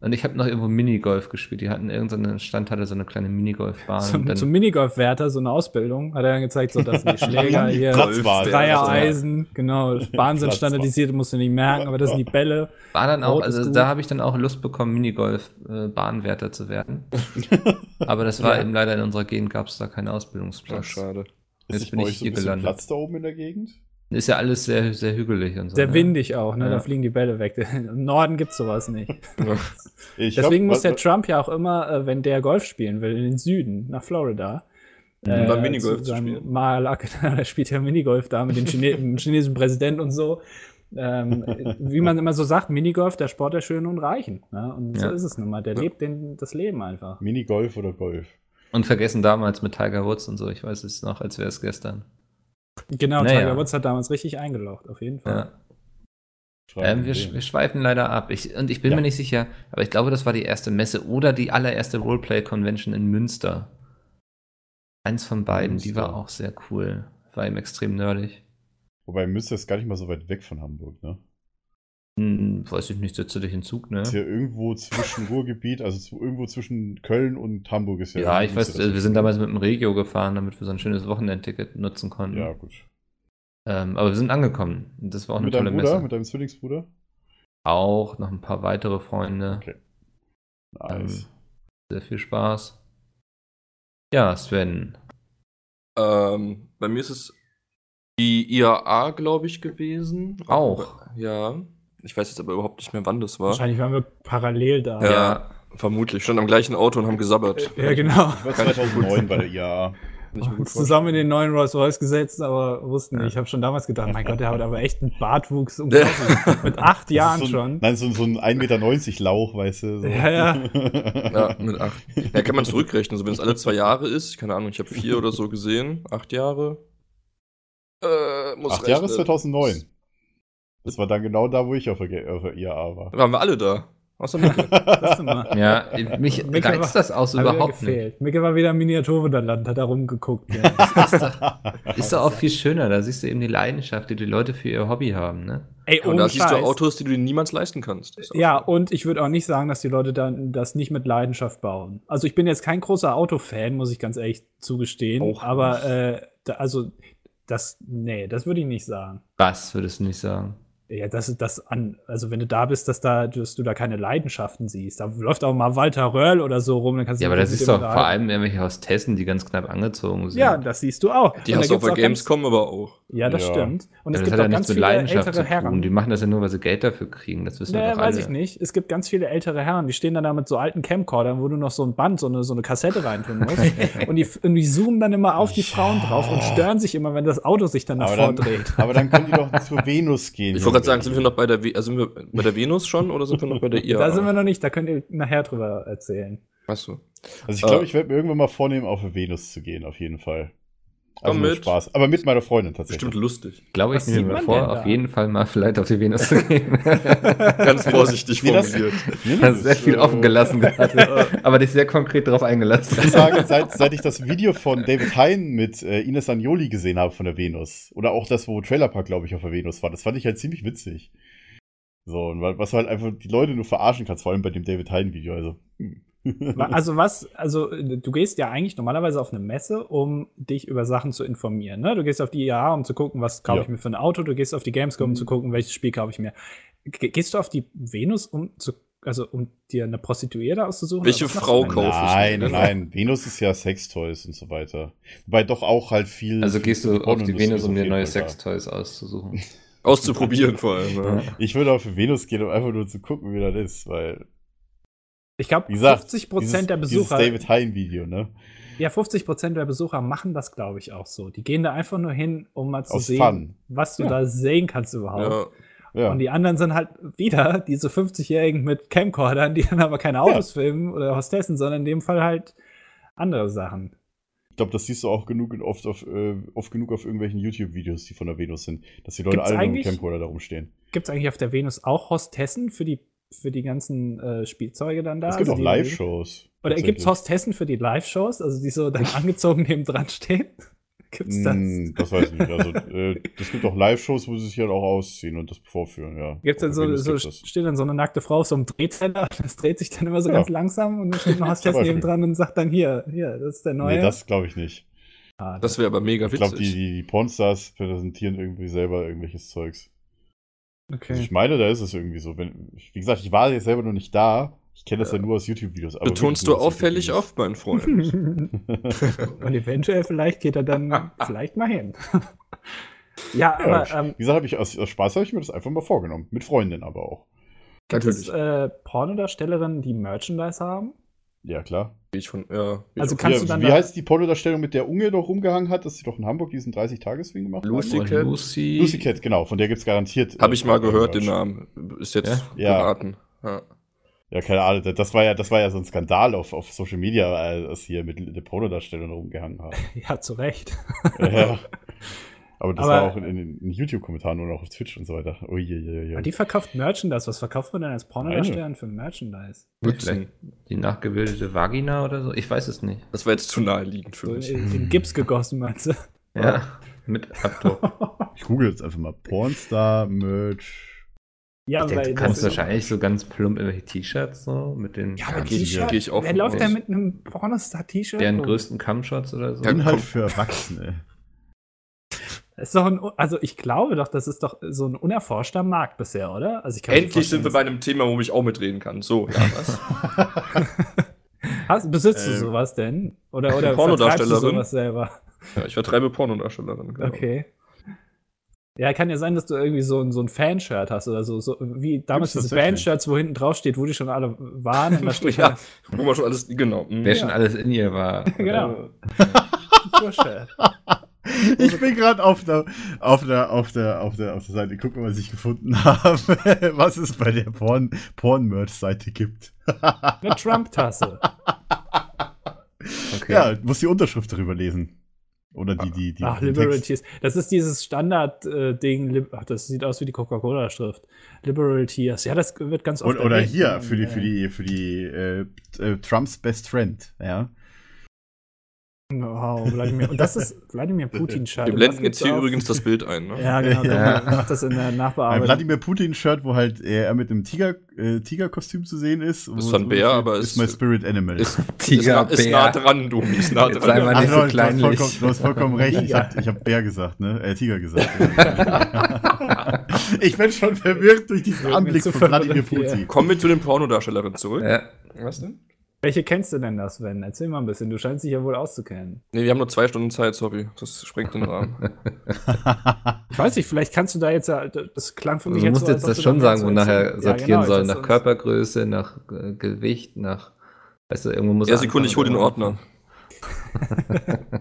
Und ich habe noch irgendwo Minigolf gespielt. Die hatten irgendeinen Stand, hatte so eine kleine Minigolfbahn. Zum, dann, zum Minigolfwärter, so eine Ausbildung, hat er dann gezeigt, so, das sind die Schläger hier. Dreiereisen, genau. Bahnen sind standardisiert, musst du nicht merken, aber das sind die Bälle. war dann auch, also da habe ich dann auch Lust bekommen, Minigolf-Bahnwärter zu werden. Aber das war Ja. eben leider in unserer Gegend, gab es da keinen Ach, Ausbildungsplatz. schade. Ist Jetzt bin ich hier ein bisschen gelandet. Platz da oben in der Gegend? Ist ja alles sehr, sehr hügelig und so. Sehr ne? windig auch, ne? Ja. Da fliegen die Bälle weg. Im Norden gibt's sowas nicht. Ich Deswegen hab- muss der was- Trump ja auch immer, äh, wenn der Golf spielen will, in den Süden, nach Florida. Um dann Minigolf zu seinem spielen. Malak, der spielt ja Minigolf da mit dem, Chine dem chinesischen Präsidenten und so. Ähm, wie man immer so sagt, Minigolf, der Sport der Schönen und Reichen. Ne? Und so Ja. ist es nun mal. Der lebt den, das Leben einfach. Minigolf oder Golf? Und vergessen damals mit Tiger Woods und so. Ich weiß es noch, als wäre es gestern. Genau, Naja. Tiger Woods hat damals richtig eingeloggt, auf jeden Fall. Ja. Ähm, wir, wir, schweifen leider ab. Ich, und ich bin ja. mir nicht sicher, aber ich glaube, das war die erste Messe oder die allererste Roleplay-Convention in Münster. Eins von beiden, Münster. die war auch sehr cool. War eben extrem nerdig. Wobei Münster ist gar nicht mal so weit weg von Hamburg, ne? Hm, weiß ich nicht, setze dich in Zug, ne? Ist ja irgendwo zwischen Ruhrgebiet, also irgendwo zwischen Köln und Hamburg ist ja. Ja, ich weiß, wir sind damals mit dem Regio gefahren, damit wir so ein schönes Wochenendticket nutzen konnten. Ja, gut. Ähm, aber wir sind angekommen. Das war auch mit eine tolle Bruder, Messe. Mit deinem Zwillingsbruder? Auch, noch ein paar weitere Freunde. Okay. Nice. Ähm, sehr viel Spaß. Ja, Sven. Ähm, bei mir ist es die IAA, glaube ich, gewesen. Auch. Ja. Ich weiß jetzt aber überhaupt nicht mehr, wann das war. Wahrscheinlich waren wir parallel da. Ja, ja. vermutlich. Schon am gleichen Auto und haben gesabbert. Ja, genau. Ich war 2009 bei der IAA. Uns zusammen in den neuen Rolls Royce gesetzt, aber wussten nicht. Ich habe schon damals gedacht, mein Gott, der hat aber echt einen Bartwuchs mit acht Jahren so ein, schon. Nein, so, so ein 1,90 Meter Lauch, weißt du. So. Ja, ja. ja, mit acht. Ja, kann man zurückrechnen. So, wenn es alle zwei Jahre ist, keine Ahnung, ich habe vier oder so gesehen, acht Jahre. Äh, muss acht rechnen. Jahre ist 2009. Das war dann genau da, wo ich auf der, auf der IAA war. Da waren wir alle da. Außer Micke. ja, mich Micke reizt das aus überhaupt nicht. Micke war wieder im Miniaturwunderland, hat da rumgeguckt. Ja. ist, doch, ist doch auch viel schöner. Da siehst du eben die Leidenschaft, die die Leute für ihr Hobby haben. Ne? Ey, und da siehst du Autos, die du dir niemals leisten kannst. Ja, und ich würde auch nicht sagen, dass die Leute dann das nicht mit Leidenschaft bauen. Also ich bin jetzt kein großer Autofan, muss ich ganz ehrlich zugestehen. Auch aber äh, da, also das, nee, das würde ich nicht sagen. Was würdest du nicht sagen? Ja, das ist das an, also wenn du da bist, dass da, dass du da keine Leidenschaften siehst. Da läuft auch mal Walter Röhrl oder so rum, dann kannst du Ja, aber das ist doch vor allem irgendwelche Hostessen, die ganz knapp angezogen sind. Ja, das siehst du auch. Die hast du auch bei Gamescom aber auch. Ja, das ja. stimmt. Und ja, es gibt auch ganz viele ältere Herren. Die machen das ja nur, weil sie Geld dafür kriegen. Das wissen nee, wir doch weiß ich nicht. Es gibt ganz viele ältere Herren, die stehen dann da mit so alten Camcordern, wo du noch so ein Band, so eine, so eine Kassette reintun musst. und, die, und die zoomen dann immer auf die Frauen drauf und stören sich immer, wenn das Auto sich dann nach vorne dreht. Aber dann können die doch zur Venus gehen. Ich gerade sagen, sind wir noch bei der der, also sind wir bei der Venus schon oder sind wir noch bei der IAA? Da sind wir noch nicht, da könnt ihr nachher drüber erzählen. Achso. Also ich glaube, uh, ich werde mir irgendwann mal vornehmen, auf Venus zu gehen, auf jeden Fall. Also mit. Spaß. Aber mit meiner Freundin tatsächlich. Bestimmt lustig. Glaube ich, mir vor, auf jeden Fall mal vielleicht auf die Venus zu gehen. Ganz vorsichtig formuliert. Das, Hast sehr viel offen gelassen gerade, aber dich sehr konkret darauf eingelassen. Ich sagen, seit, seit ich das Video von David Hein mit äh, Ines Agnoli gesehen habe von der Venus, oder auch das, wo Trailer Park, glaube ich, auf der Venus war, das fand ich halt ziemlich witzig. So, und was du halt einfach die Leute nur verarschen kannst, vor allem bei dem David Hein-Video. Also. Hm. Also was, also du gehst ja eigentlich normalerweise auf eine Messe, um dich über Sachen zu informieren. Ne? Du gehst auf die IAA, um zu gucken, was kaufe ja. ich mir für ein Auto. Du gehst auf die Gamescom, um zu gucken, welches Spiel kaufe ich mir. Gehst du auf die Venus, um zu also um dir eine Prostituierte auszusuchen? Welche Frau kaufe ich? Nein, nein, nein. Venus ist ja Sextoys und so weiter. Wobei doch auch halt viel. Also gehst du auf die Venus, um dir neue Sextoys auszusuchen. Auszuprobieren vor allem. Ja. Ich würde auf Venus gehen, um einfach nur zu gucken, wie das ist, weil. Ich glaube, 50 Prozent der Besucher. Dieses David Hein Video, ne? Ja, 50 Prozent der Besucher machen das, glaube ich, auch so. Die gehen da einfach nur hin, um mal zu Aus sehen, Fun. was du ja. da sehen kannst überhaupt. Ja. Ja. Und die anderen sind halt wieder diese 50-Jährigen mit Camcordern, die dann aber keine Autos filmen oder Hostessen, sondern in dem Fall halt andere Sachen glaube, das siehst du auch genug oft, auf, äh, oft genug auf irgendwelchen YouTube-Videos, die von der Venus sind, dass die Leute Gibt's alle mit dem Camcorder da rumstehen. Gibt es eigentlich auf der Venus auch Hostessen für die, für die ganzen äh, Spielzeuge dann da? Es gibt also auch Live-Shows. Oder gibt es Hostessen für die Live-Shows, also die so dann angezogen neben dran stehen? Gibt's das? Mm, das weiß ich nicht. Also, äh, das gibt auch Live-Shows, wo sie sich halt auch ausziehen und das vorführen, ja. Gibt's dann so, so steht dann so eine nackte Frau auf so einem Drehteller, das dreht sich dann immer so ja. ganz langsam und dann steht ein Hostess neben dran und sagt dann hier, hier, das ist der neue. Nee, das glaube ich nicht. Ah, das wäre aber mega witzig. Ich glaube, die, die, die Pornstars präsentieren irgendwie selber irgendwelches Zeugs. Okay. Also ich meine, da ist es irgendwie so. Wenn, wie gesagt, ich war jetzt selber noch nicht da. Ich kenne das ja. ja. nur aus YouTube-Videos. Betonst du auffällig oft, mein Freund. Und eventuell, vielleicht geht er dann vielleicht mal hin. ja, ja, aber. Ähm, wie gesagt, ich, aus, aus Spaß habe ich mir das einfach mal vorgenommen. Mit Freundinnen aber auch. Gibt Natürlich. es äh, Pornodarstellerinnen, die Merchandise haben? Ja, klar. Ich von, ja, also kannst ja, du dann. Wie heißt die Pornodarstellung, mit der Unge doch rumgehangen hat, dass sie doch in Hamburg diesen 30-Tages-Swing gemacht Lucy hat? Cat. Lucy. Lucy Cat, genau. Von der gibt es garantiert. Habe ich mal gehört, den Namen. Ist jetzt ja? geraten. Ja. ja. keine Ahnung. Das war ja, das war ja so ein Skandal auf, auf Social Media, als hier mit der Pornodarstellung rumgehangen haben. ja, zu Recht. ja. Aber das Aber- war auch in, in, in YouTube-Kommentaren und auch auf Twitch und so weiter. Uiuiui. Aber die verkauft Merchandise. Was verkauft man denn als Pornodarsteller für Merchandise? Vielleicht die nachgebildete Vagina oder so? Ich weiß es nicht. Das war jetzt zu naheliegend für So mich. in, in Gips gegossen, meinst du? Ja, mit Abdruck. Ich google jetzt einfach mal Pornstar-Merch. Ja, Ich denke, du kannst wahrscheinlich so ganz plump irgendwelche T-Shirts so mit den Ja, aber T-Shirt. Wer läuft denn mit einem Pornostar-T-Shirt? deren größten Cumshots oder so. Ja, Inhalt komm. für Erwachsene. Das ist doch ein, also ich glaube doch, das ist doch so ein unerforschter Markt bisher, oder? Also ich kann mir Endlich sind wir bei einem Thema, wo ich auch mitreden kann. So, ja, was? Hast, besitzt du Ähm, sowas denn? Oder, oder Pornodarstellerin. vertreibst du sowas selber? ja, ich vertreibe Pornodarstellerin. Genau. Okay. Ja, kann ja sein, dass du irgendwie so ein, so ein Fanshirt hast oder so, so wie damals diese. Bandshirts, wo hinten drauf steht, wo die schon alle waren und da steht Ja, wo man schon alles, genau. Wer Ja. schon alles in ihr war. Genau. Oder- Shirt. Ich bin gerade auf der, auf, der, auf, der, auf, der, auf der Seite. Guck mal, was ich gefunden habe. Was es bei der Porn- Porn-Merch-Seite gibt. Eine Trump-Tasse. Okay. Ja, du musst die Unterschrift darüber lesen. Oder die, die, die. Ach. Liberal Tears. Das ist dieses Standard-Ding. Ach, das sieht aus wie die Coca-Cola-Schrift. Liberal Tears. Ja, das wird ganz oft. Oder, oder erwähnt. hier, für die, für die, für die äh, äh, Trumps Best Friend, ja. Wow, Wladimir. Und das ist Vladimir Putin-Shirt. Wir blenden das jetzt hier auch- übrigens das Bild ein. Ne? Ja, genau. Ja. Macht das in der Ein Nachbearbeitung. Vladimir Putin-Shirt, wo halt er mit einem Tiger, äh, Tigerkostüm zu sehen ist. Ist wo zwar ein so Bär, aber ist ist- my spirit animal. Ist, Tiger, ist, nah, ist nah dran, du. Ist nah Jetzt sei dran. mal Ach, nicht so Leute, du hast kleinlich. vollkommen, du hast vollkommen recht. Ich habe ich hab Bär gesagt, ne? Äh, Tiger gesagt. ich bin schon verwirrt durch diesen Anblick von Vladimir hier. Putin. Kommen wir zu den Pornodarstellerinnen zurück. Ja. Was denn? Welche kennst du denn das, Sven? Erzähl mal ein bisschen. Du scheinst dich ja wohl auszukennen. Nee, wir haben nur zwei Stunden Zeit, sorry. Das sprengt den Rahmen. Ich weiß nicht, vielleicht kannst du da jetzt ja. Das klang für mich Du jetzt musst so, jetzt das du schon sagen, wo nachher sortieren Ja, genau, soll. das Nach Körpergröße, nach äh, Gewicht, nach. Weißt du, irgendwo muss Ja, er Sekunde, ich hol den. Ordner.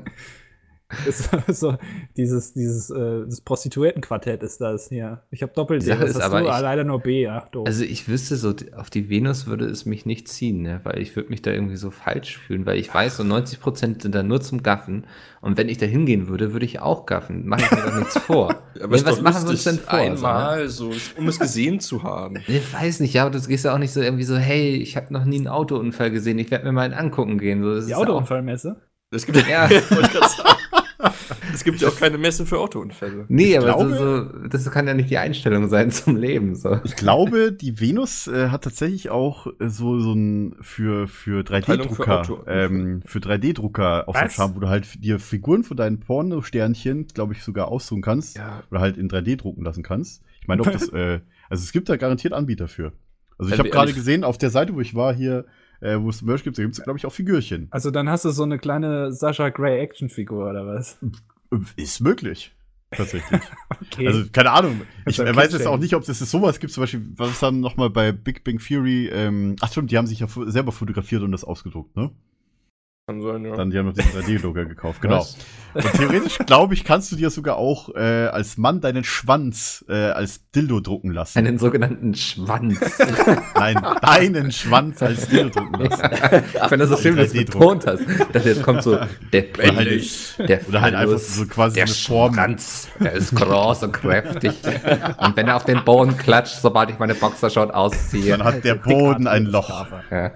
ist so dieses, dieses äh, das Prostituiertenquartett ist das hier. Ich habe doppelt Sache das ist hast aber, du, ich- leider nur B. Ach, doof. Also ich wüsste so, auf die Venus würde es mich nicht ziehen, ne? weil ich würde mich da irgendwie so falsch fühlen, weil ich weiß, so 90% sind da nur zum Gaffen und wenn ich da hingehen würde, würde ich auch gaffen. Mach ich mir doch nichts vor. Aber Nee, ist was doch machen wir uns denn vor? Einmal, so, um es gesehen zu haben. Ich weiß nicht, ja, aber du gehst ja auch nicht so irgendwie so, hey, ich habe noch nie einen Autounfall gesehen, ich werde mir mal einen angucken gehen. So, das die ja Autounfallmesse? Es gibt Ja. Wollte ich grad sagen. Es gibt ja auch keine Messe für Autounfälle. Nee, Ich aber glaube- so, das kann ja nicht die Einstellung sein zum Leben. So. Ich glaube, die Venus äh, hat tatsächlich auch äh, so, so ein für, für Teilung für 3D-Drucker, Auto. ähm, für 3D-Drucker auf dem? Charme, wo du halt dir Figuren von deinen Porno-Sternchen, glaube ich, sogar ausdrucken kannst Ja. oder halt in 3D drucken lassen kannst. Ich meine, ob das, äh, also es gibt da garantiert Anbieter für. Also ich Wenn habe gerade gesehen, auf der Seite, wo ich war, hier, äh, wo es Merch gibt, da gibt es, glaube ich, auch Figürchen. Also dann hast du so eine kleine Sascha Grey Actionfigur oder was? Ist möglich. Tatsächlich. Okay. Also, keine Ahnung. Ich ist ja weiß jetzt auch nicht, ob das sowas gibt. Zum Beispiel, was dann noch mal bei Big Bang Theory, ähm, ach stimmt, die haben sich ja selber fotografiert und das ausgedruckt, ne? Kann sein, ja. Dann, die haben noch diesen 3D-Drucker gekauft, genau. Und theoretisch, glaube ich, kannst du dir sogar auch äh, als Mann deinen Schwanz äh, als Dildo drucken lassen. Einen sogenannten Schwanz. Nein, deinen Schwanz als Dildo drucken lassen. Ich finde das so schön, du 3D-Druck. betont hast. Dass jetzt kommt so der Penis, der Oder halt einfach so quasi der eine Form. Schwanz, der ist groß und kräftig. Und wenn er auf den Boden klatscht, sobald ich meine Boxershort ausziehe. Dann hat der Boden ein Loch. Ja.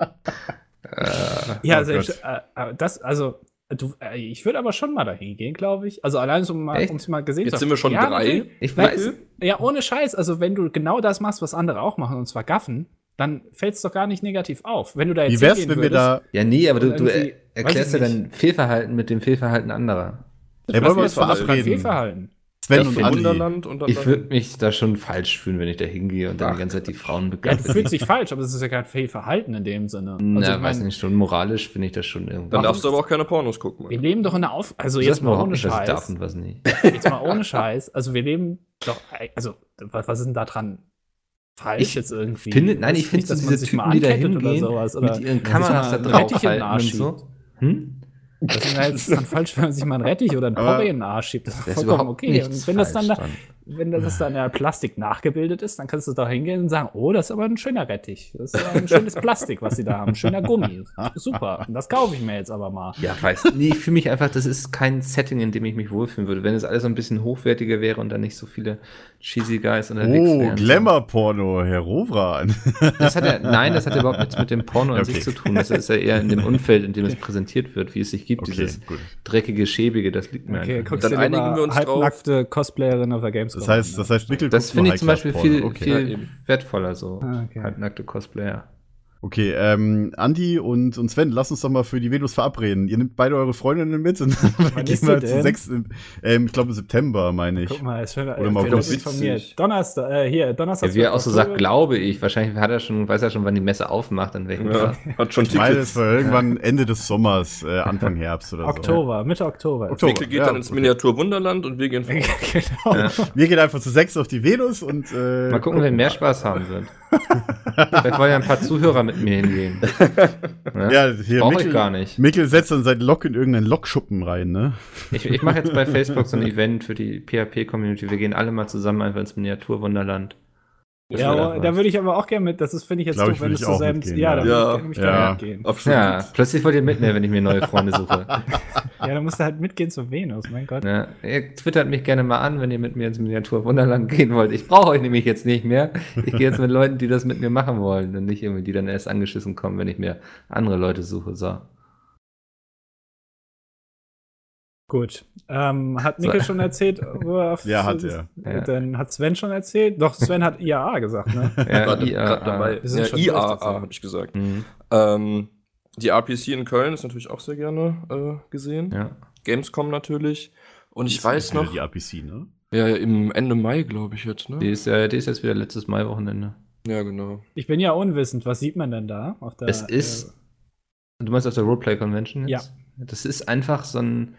Ich schon. ja, Oh selbst, äh, äh, das, also, du, äh, ich würde aber schon mal dahin gehen, glaube ich. Also allein um um's mal gesehen Jetzt zu sind wir schon ja, drei. Ich Weil- weiß. Ja, ohne Scheiß. Also, wenn du genau das machst, was andere auch machen, und zwar gaffen, dann fällt es doch gar nicht negativ auf. Wenn du da jetzt Wie wär's, wenn wir würdest- da. Ja, nee, aber du, du irgendwie- er- erklärst ja ich dein Fehlverhalten mit dem Fehlverhalten anderer. Ey, wollen wir ist uns verabreden? Fehlverhalten? Sven Ich und Andi. Wunderland und dann. Ich würde mich da schon falsch fühlen, wenn ich da hingehe und dann die ganze Zeit die Frauen Ja, du begleite. fühlst dich falsch, aber es ist ja kein Fehlverhalten in dem Sinne. Also, Na, ich weiß mein, nicht, schon moralisch finde ich das schon irgendwie. dann darfst du aber auch keine Pornos gucken. Wir leben doch in einer Auf... Also Das jetzt mal ohne nicht, was ich darf Scheiß. und was nicht. Jetzt mal ohne Scheiß. Also wir leben doch... Also, was, ist denn da dran falsch Ich jetzt irgendwie? Finde, nein, Weiß ich finde nicht, so dass man diese sich Typen, mal die da ankettet oder hingehen, sowas, oder mit ihren Kameras da mal einen drauf Rettich in den halten Arsch und so. Hm? Das ist jetzt dann falsch, wenn man sich mal einen Rettich oder einen Porree in den Arsch schiebt. Das ist vollkommen okay. Und wenn das dann da. Wenn das dann ja Plastik nachgebildet ist, dann kannst du da hingehen und sagen, oh, das ist aber ein schöner Rettich. Das ist ein schönes Plastik, was sie da haben. Ein schöner Gummi. Super. Und das kaufe ich mir jetzt aber mal. Ja, weiß nee, ich fühle mich einfach, das ist kein Setting, in dem ich mich wohlfühlen würde. Wenn es alles so ein bisschen hochwertiger wäre und dann nicht so viele cheesy Guys unterwegs Oh, wären. Glamour-Porno, Herr Rovran. Das hat ja, nein, das hat ja überhaupt nichts mit dem Porno an Okay. sich zu tun. Das ist ja eher in dem Umfeld, in dem es präsentiert wird, wie es sich gibt. Okay, Dieses gut. dreckige, schäbige, das liegt mir Okay, einfach. guckst Dann du einigen wir uns halbnackte Cosplayerin auf der Gamescom. Das heißt, das heißt, Mikkel Das finde ich zum Beispiel viel. Okay. viel wertvoller so. Ah, okay. Halbnackte Cosplayer. Okay, ähm, Andi und, und Sven, lass uns doch mal für die Venus verabreden. Ihr nehmt beide eure Freundinnen mit und dann gehen wir zu sechs, ähm, ich glaube im September, meine ich. Guck mal, ist schon, Oder mal August. informiert. Donnerstag, äh, hier, Donnerstag. Ja, wie er auch 12. so sagt, glaube ich. Wahrscheinlich hat er schon, weiß er schon, wann die Messe aufmacht, an welchem Ja, Tag. hat schon Ich meine, Tickets. es war irgendwann Ende des Sommers, äh, Anfang Herbst oder so. Oktober, Mitte Oktober. Oktober. Mikkel geht Ja, dann ins okay. Miniatur Wunderland und wir gehen genau. Wir gehen einfach zu sechs auf die Venus und äh, Mal gucken, wer mehr Spaß haben wird. Vielleicht wollen ja ein paar Zuhörer mit mir hingehen. Ne? Ja, hier Brauche Mikkel, ich gar nicht. Mikkel setzt dann sein Lok in irgendeinen Lokschuppen rein, ne? Ich, ich mache jetzt bei Facebook so ein Event für die PHP-Community. Wir gehen alle mal zusammen einfach ins Miniaturwunderland. Das Ja, aber da würde ich aber auch gerne mit. Das ist, finde ich jetzt Glaub doof, ich, wenn würde es ich auch zusammen. mitgehen, Ja, ja. da würde Ja. ich nämlich Ja. gerne mitgehen. Absolut. Ja, plötzlich wollt ihr mit mir, wenn ich mir neue Freunde suche. Ja, dann musst du halt mitgehen zur Venus, mein Gott. Ne? Ihr twittert mich gerne mal an, wenn ihr mit mir ins Miniaturwunderland gehen wollt. Ich brauche euch nämlich jetzt nicht mehr. Ich gehe jetzt mit Leuten, die das mit mir machen wollen und nicht irgendwie, die dann erst angeschissen kommen, wenn ich mir andere Leute suche. So. Gut. Ähm, hat Mikkel schon erzählt? er Ja, hat er. Äh, Dann hat Sven schon erzählt. Doch, Sven hat IAA gesagt, ne? Ja, Gerade IA, gerade dabei. Wir sind Ja, IAA habe ich gesagt. Mhm. Ähm, die RPC in Köln ist natürlich auch sehr gerne äh, gesehen. Ja. Gamescom natürlich. Und ich weiß noch, Die APC, ne? ja, ja, im Ende Mai, glaube ich jetzt, Die ne? ist, ja, die ist jetzt wieder letztes Mai-Wochenende. Ja, genau. Ich bin ja unwissend. Was sieht man denn da? Auf der, Es ist. Du meinst auf der Roleplay Convention jetzt? Ja. Das ist einfach so ein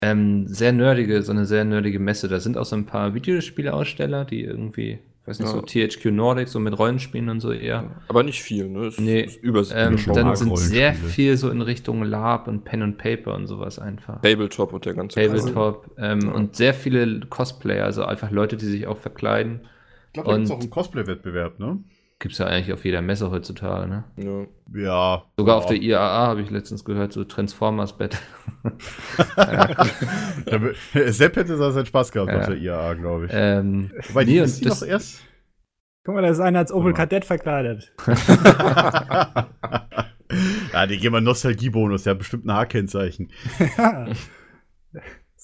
ähm, sehr nerdige, so eine sehr nerdige Messe. Da sind auch so ein paar Videospieleaussteller, die irgendwie, weiß nicht, Ja. so THQ Nordic, so mit Rollenspielen und so eher. Aber nicht viel, ne? Es Nee, ist übersichtlich. Ähm, dann sind sehr viel so in Richtung Lab und Pen and Paper und sowas einfach. Tabletop und der ganze. Tabletop ähm, Ja. und sehr viele Cosplayer, also einfach Leute, die sich auch verkleiden. Ich glaube, da gibt es auch einen Cosplay-Wettbewerb, ne? Gibt's ja eigentlich auf jeder Messe heutzutage, ne? Ja. Ja. Sogar ja. auf der IAA habe ich letztens gehört, so Transformers wür- Sepp hätte da seinen Spaß gehabt Ja. auf der IAA, glaube ich. ähm, Wobei, die nee, ist die das- noch erst? Guck mal, da ist einer als Opel. Kadett verkleidet. ja, die geben wir einen Nostalgiebonus, der hat bestimmt ein H-Kennzeichen.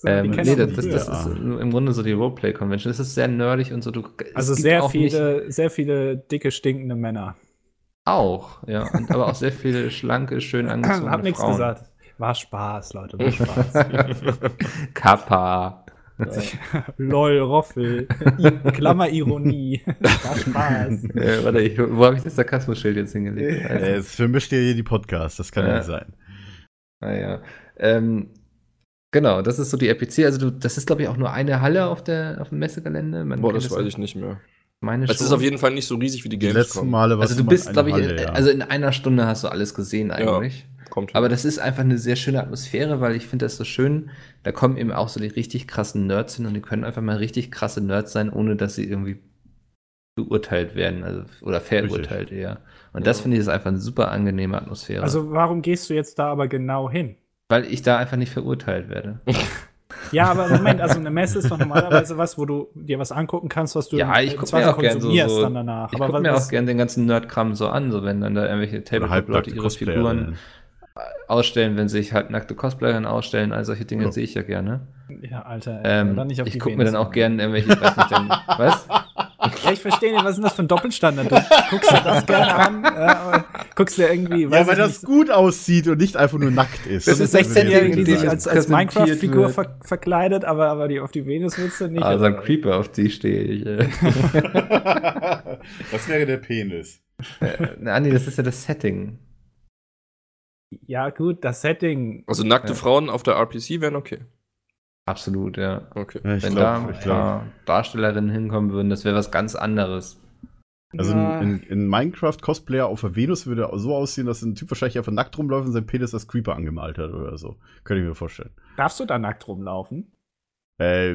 Ähm, nee, das, das, das ist im Grunde so die Roleplay-Convention. Das ist sehr nerdig und so. Du, es also sehr viele, sehr viele dicke, stinkende Männer. Auch, ja. Und, aber auch sehr viele schlanke, schön angezogene Hab nichts Frauen. gesagt. War Spaß, Leute, war Spaß. Kappa. Lol, Roffel. I- Klammer-Ironie. War Spaß. Äh, warte, ich, wo habe ich das Sarkasmus-Schild jetzt hingelegt? Also, Äh, Jetzt vermischt ihr hier die Podcasts, das kann ja Ja. nicht sein. Naja. Ähm, genau, das ist so die RPC. Also, du, das ist, glaube ich, auch nur eine Halle auf, der, auf dem Messegelände. Man Boah, das weiß ich nicht mehr. Meine Es schon. ist auf jeden Fall nicht so riesig wie die Die Gamescom. letzten Male Also, du bist, eine glaube ich, Halle, in, ja. also in einer Stunde hast du alles gesehen eigentlich. Kommt. Aber das ist einfach eine sehr schöne Atmosphäre, weil ich finde das so schön. Da kommen eben auch so die richtig krassen Nerds hin und die können einfach mal richtig krasse Nerds sein, ohne dass sie irgendwie beurteilt werden also, oder verurteilt eher. Und das Ja. finde ich ist einfach eine super angenehme Atmosphäre. Also, warum gehst du jetzt da aber genau hin? Weil ich da einfach nicht verurteilt werde. Ja, aber Moment, also eine Messe ist doch normalerweise was, wo du dir was angucken kannst, was du Ja, ich guck Zweifel mir auch gern so- konsumierst so- dann danach. Ich aber gucke mir was- auch gerne den ganzen Nerdkram so an, so wenn dann da irgendwelche Tabletop-Leute ihre. Figuren ausstellen, wenn sich halt nackte Cosplayerinnen ausstellen, all solche Dinge Ja. sehe ich ja gerne. Ja, Alter, Ähm, dann nicht auf ich die gucke mir dann auch gerne irgendwelche, ich weiß nicht, dann, was? Ja, ich verstehe nicht, was ist denn das für ein Doppelstandard? Du guckst dir das gerne an, aber guckst dir irgendwie, Ja, weil das nicht, gut aussieht und nicht einfach nur nackt ist. das ist 16-Jährige, die sich als, als Minecraft-Figur ver verkleidet, aber, aber die auf die Venus willst du nicht. Also ein? Creeper, auf die stehe ich. Äh. das wäre der Penis. Ah, nee, das ist ja das Setting. Ja, gut, das Setting. Also nackte Ja. Frauen auf der RPC wären okay. Absolut, ja. Okay. Ja, ich Wenn glaub, da ich ein glaub. paar Darstellerinnen hinkommen würden, das wäre was ganz anderes. Also Ja. ein, ein, ein Minecraft-Cosplayer auf der Venus würde so aussehen, dass ein Typ wahrscheinlich einfach nackt rumläuft und sein Penis als Creeper angemalt hat oder so. Könnte ich mir vorstellen. Darfst du da nackt rumlaufen? Äh,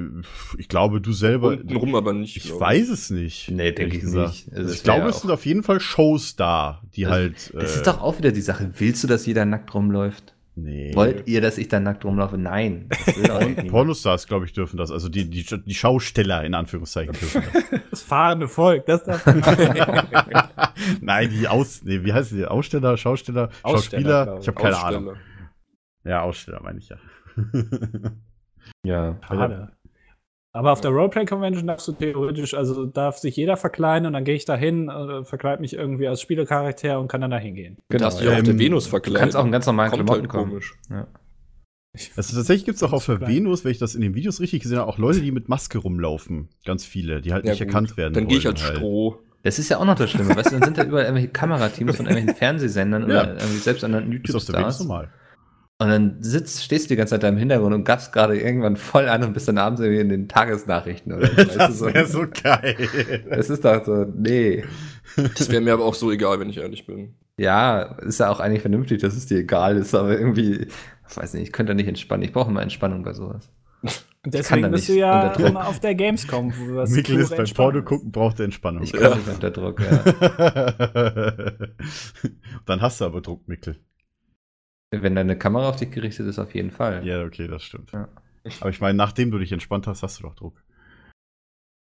ich glaube, du selber. Untenrum aber nicht. Ich weiß es nicht. Nee, denke ich gesagt. nicht. Also, ich das glaube, es sind auf jeden Fall Shows da, die Also, halt. Das äh, ist doch auch wieder die Sache. Willst du, dass jeder nackt rumläuft? Nee. Wollt ihr, dass ich da nackt rumlaufe? Nein. Das will doch niemand. Pornostars, glaube ich, dürfen das. Also die, die, die Schausteller in Anführungszeichen dürfen das. Das fahrende Volk, das darf Nein, die Aus. Nee, wie heißt die? Aussteller, Schausteller, Aussteller, Schauspieler? ich. Ich habe keine Ahnung. Ja, Aussteller meine ich ja. Ja. Schade. Aber auf der Roleplay Convention darfst du theoretisch, also darf sich jeder verkleiden und dann gehe ich da hin, äh, verkleide mich irgendwie als Spielecharakter und kann dann da hingehen. Genau. Darfst du dich auch auf der Ähm, Venus Du verkleiden. kannst auch in ganz normalen Kommt Klamotten halt kommen. komisch. Ja. Also tatsächlich gibt es auch auf der. Venus, wenn ich das in den Videos richtig gesehen habe, auch Leute, die mit Maske rumlaufen. Ganz viele, die halt Ja, nicht gut. erkannt werden. Dann gehe ich als halt. Stroh. Das ist ja auch noch das Schlimme. Weißt du, dann sind da überall irgendwelche Kamerateams von irgendwelchen Fernsehsendern Ja. oder irgendwie selbst an Ist auf der Venus YouTube-Stars. normal. Und dann sitzt, stehst du die ganze Zeit da im Hintergrund und gaffst gerade irgendwann voll an und bist dann abends irgendwie in den Tagesnachrichten oder so. Das so. wäre so geil. Das ist doch so, nee. Das wäre mir aber auch so egal, wenn ich ehrlich bin. Ja, ist ja auch eigentlich vernünftig, dass es dir egal ist, aber irgendwie, ich weiß nicht, ich könnte da nicht entspannen. Ich brauche immer Entspannung bei sowas. Deswegen bist du ja immer auf der Gamescom, Mikkel ist beim Entspannung Porno gucken, braucht Entspannung. Ich komme nicht unter Druck, ja. Dann hast du aber Druck, Mikkel. Wenn deine Kamera auf dich gerichtet ist, auf jeden Fall. Ja, okay, das stimmt. Ja. Aber ich meine, nachdem du dich entspannt hast, hast du doch Druck.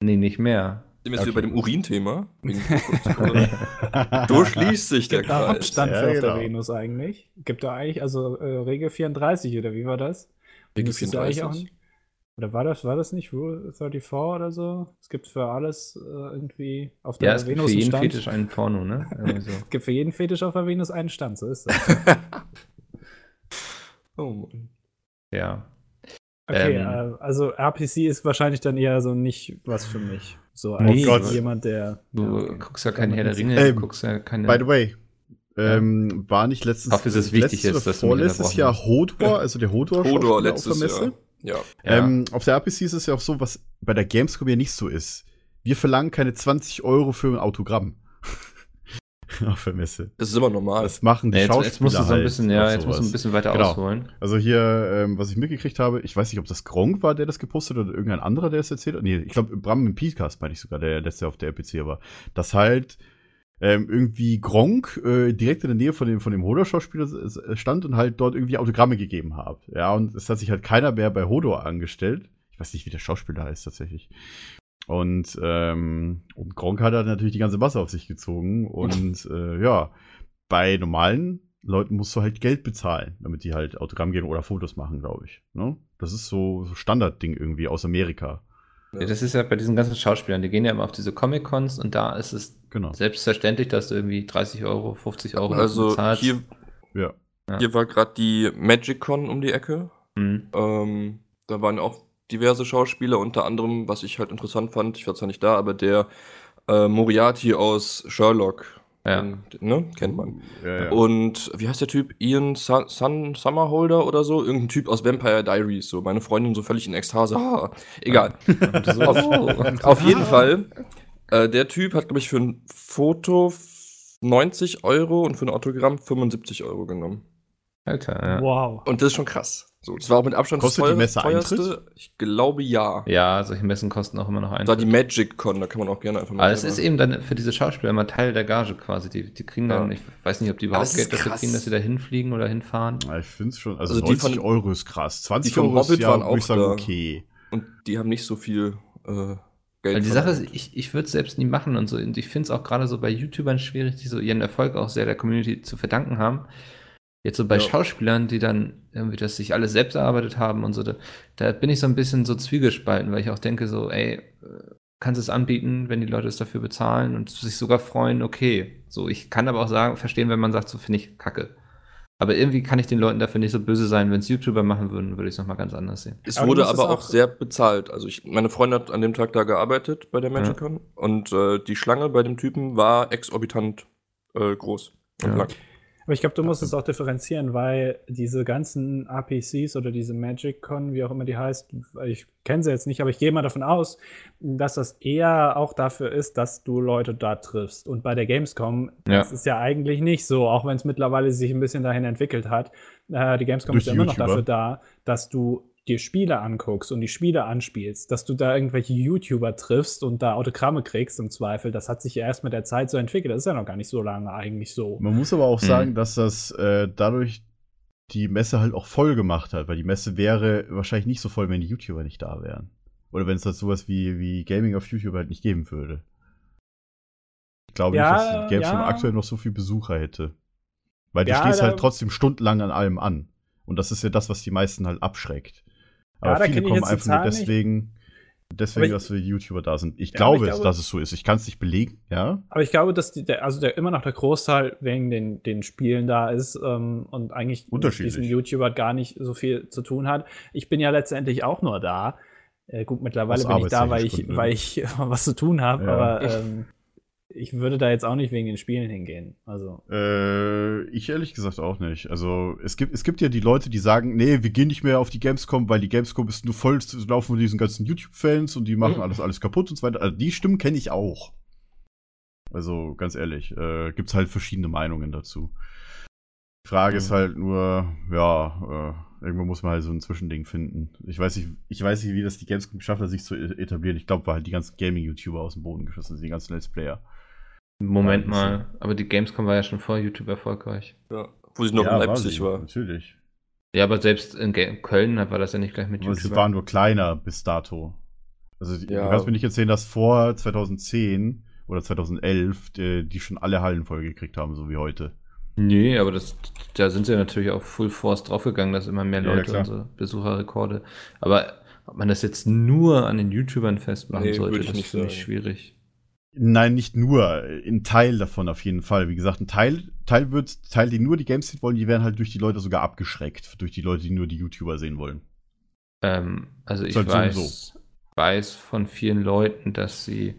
Nee, nicht mehr. Sind wir jetzt Okay. wieder bei dem Urin-Thema? Du schließt sich der Gibt Kreis. Abstand Ja, für auf genau. der Venus eigentlich? Gibt da eigentlich, also äh, Regel 34 oder wie war das? Regel Müsste es ja eigentlich auch 34? Oder war das, war das nicht Rule 34 oder so? Es gibt für alles äh, irgendwie auf der Ja, es gibt Venus für einen jeden Stand. Fetisch einen Porno, ne? Irgendwie so. Es gibt für jeden Fetisch auf der Venus einen Stand, so ist das. Oh Mann. Ja. Okay, Ähm. äh, also RPC ist wahrscheinlich dann eher so nicht was für mich. So Nee, als Gott. jemand, der. Du ja, okay. guckst ja kein Herr der Ringe, Ähm, du guckst ja keine. By the way, ähm, war nicht letztens Hoffe, dass es wichtig letztes ist, dass vorletztes Jahr. Hodor, also der Hodor, Hodor letztes auf der Messe. Jahr. Ja. ja. Ähm, auf der RPC ist es ja auch so, was bei der Gamescom ja nicht so ist. Wir verlangen keine 20 Euro für ein Autogramm. auf der Messe. Das ist immer normal. Das machen die Ja, jetzt, Schauspieler jetzt musst du so ein halt bisschen, ja, auf jetzt musst du ein bisschen weiter Genau. ausholen. Also hier, ähm, was ich mitgekriegt habe, ich weiß nicht, ob das Gronk war, der das gepostet hat oder irgendein anderer, der es erzählt hat. Nee, ich glaube, Bram im Podcast meine ich sogar, der letzte auf der RPC war. Dass halt ähm, irgendwie Gronk äh, direkt in der Nähe von dem, von dem Hodor-Schauspieler stand und halt dort irgendwie Autogramme gegeben hat. Ja, und es hat sich halt keiner mehr bei Hodor angestellt. Ich weiß nicht, wie der Schauspieler heißt tatsächlich. Und, ähm, und Gronk hat halt natürlich die ganze Masse auf sich gezogen. Und äh, ja, bei normalen Leuten musst du halt Geld bezahlen, damit die halt Autogramm geben oder Fotos machen, glaube ich. Ne? Das ist so, so Standardding irgendwie aus Amerika. Ja, das ist ja bei diesen ganzen Schauspielern, die gehen ja immer auf diese Comic-Cons und da ist es Genau. selbstverständlich, dass du irgendwie 30 Euro, 50 Euro Also bezahlst. hier, Ja. Hier war gerade die MagicCon um die Ecke. Hm. Ähm, da waren auch diverse Schauspieler, unter anderem, was ich halt interessant fand, ich war zwar nicht da, aber der äh, Moriarty aus Sherlock. Ja. Ähm, ne? Kennt man. Ja, ja. Und wie heißt der Typ? Ian Sun, Sun Summerholder oder so? Irgendein Typ aus Vampire Diaries. So, meine Freundin so völlig in Ekstase. Ah, egal. Und so, auf, auf jeden Fall. Äh, der Typ hat, glaube ich, für ein Foto 90 Euro und für ein Autogramm 75 Euro genommen. Alter, ja. Wow. Und das ist schon krass. So, das war auch mit Abstand Kostet die teuer- Messe teuerste. Ich glaube ja. Ja, solche Messen kosten auch immer noch Das war die. Magic Con, da kann man auch gerne einfach mal. Aber es ist eben dann für diese Schauspieler immer Teil der Gage quasi. Die, die kriegen dann, Ja. ich weiß nicht, ob die überhaupt Geld dafür kriegen, dass sie da hinfliegen oder hinfahren. Ja, ich finde es schon. Also, Also die 90 von- Euro ist krass. 20 die vom Euro ist Hobbit ja, waren würde ich auch sagen, da. okay. Und die haben nicht so viel äh, Geld. Weil die Sache ist, ich, ich würde es selbst nie machen und so. Und ich finde es auch gerade so bei YouTubern schwierig, die so ihren Erfolg auch sehr der Community zu verdanken haben. Jetzt so bei Ja. Schauspielern, die dann irgendwie das sich alles selbst erarbeitet haben und so, da, da bin ich so ein bisschen so zwiegespalten, weil ich auch denke so, ey, äh, kannst es anbieten, wenn die Leute es dafür bezahlen und sich sogar freuen, okay. So, ich kann aber auch sagen, verstehen, wenn man sagt, so finde ich kacke. Aber irgendwie kann ich den Leuten dafür nicht so böse sein. Wenn es YouTuber machen würden, würde ich es nochmal ganz anders sehen. Es du wurde aber auch auch- sehr bezahlt. Also ich, meine Freundin hat an dem Tag da gearbeitet bei der MagicCon und äh, die Schlange bei dem Typen war exorbitant äh, groß und Ja. lang. Aber ich glaube, du musst es auch differenzieren, weil diese ganzen RPCs oder diese Magic Con, wie auch immer die heißt, ich kenne sie jetzt nicht, aber ich gehe mal davon aus, dass das eher auch dafür ist, dass du Leute da triffst. Und bei der Gamescom, Ja. das ist ja eigentlich nicht so, auch wenn es mittlerweile sich ein bisschen dahin entwickelt hat. Äh, die Gamescom Durch ist ja immer noch YouTuber. dafür da, dass du dir Spiele anguckst und die Spiele anspielst, dass du da irgendwelche YouTuber triffst und da Autogramme kriegst im Zweifel, das hat sich ja erst mit der Zeit so entwickelt. Das ist ja noch gar nicht so lange eigentlich so. Man muss aber auch mhm. sagen, dass das äh, dadurch die Messe halt auch voll gemacht hat, weil die Messe wäre wahrscheinlich nicht so voll, wenn die YouTuber nicht da wären. Oder wenn es halt sowas wie, wie Gaming auf YouTube halt nicht geben würde. Ich glaube ja, nicht, dass Gamescom ja. aktuell noch so viel Besucher hätte. Weil du ja, stehst halt trotzdem stundenlang an allem an. Und das ist ja das, was die meisten halt abschreckt. Aber ja, viele kommen einfach nur deswegen, deswegen, ich, dass wir YouTuber da sind. Ich ja, glaube, ich glaube, dass es so ist. Ich kann es nicht belegen, ja. Aber ich glaube, dass die, der, also der, immer noch der Großteil wegen den, den Spielen da ist ähm, und eigentlich mit diesem YouTuber gar nicht so viel zu tun hat. Ich bin ja letztendlich auch nur da. Äh, gut, mittlerweile bin ich da, weil ich, weil ich was zu tun habe, ja. aber ähm, ich würde da jetzt auch nicht wegen den Spielen hingehen. Also. Äh, ich ehrlich gesagt auch nicht. Also es gibt, es gibt ja die Leute, die sagen, nee, wir gehen nicht mehr auf die Gamescom, weil die Gamescom ist nur voll zu laufen von diesen ganzen YouTube-Fans und die machen mhm. alles, alles kaputt und so weiter. Also die Stimmen kenne ich auch. Also ganz ehrlich, äh, gibt es halt verschiedene Meinungen dazu. Die Frage mhm. ist halt nur, ja, äh, irgendwo muss man halt so ein Zwischending finden. Ich weiß nicht, ich weiß nicht, wie das die Gamescom geschafft hat, sich zu e-, etablieren. Ich glaube, war halt die ganzen Gaming-YouTuber aus dem Boden geschossen, die ganzen Let's Player. Moment mal, aber die Gamescom war ja schon vor YouTube erfolgreich. Ja, wo sie noch ja, in Leipzig war. war. Natürlich. Ja, aber selbst in Köln war das ja nicht gleich mit YouTube. Es war nur kleiner bis dato. Also ja. du kannst mir nicht erzählen, dass vor 2010 oder 2011 die, die schon alle Hallen vollgekriegt haben, so wie heute. Nee, aber das, da sind sie natürlich auch Full Force draufgegangen, dass immer mehr Leute ja, unsere Besucherrekorde. Aber ob man das jetzt nur an den YouTubern festmachen nee, sollte, das finde ich schwierig. Nein, nicht nur. Ein Teil davon auf jeden Fall. Wie gesagt, ein Teil, Teil wird, Teil, die nur die Games sehen wollen, die werden halt durch die Leute sogar abgeschreckt. Durch die Leute, die nur die YouTuber sehen wollen. Ähm, also ich halt weiß, so. weiß von vielen Leuten, dass sie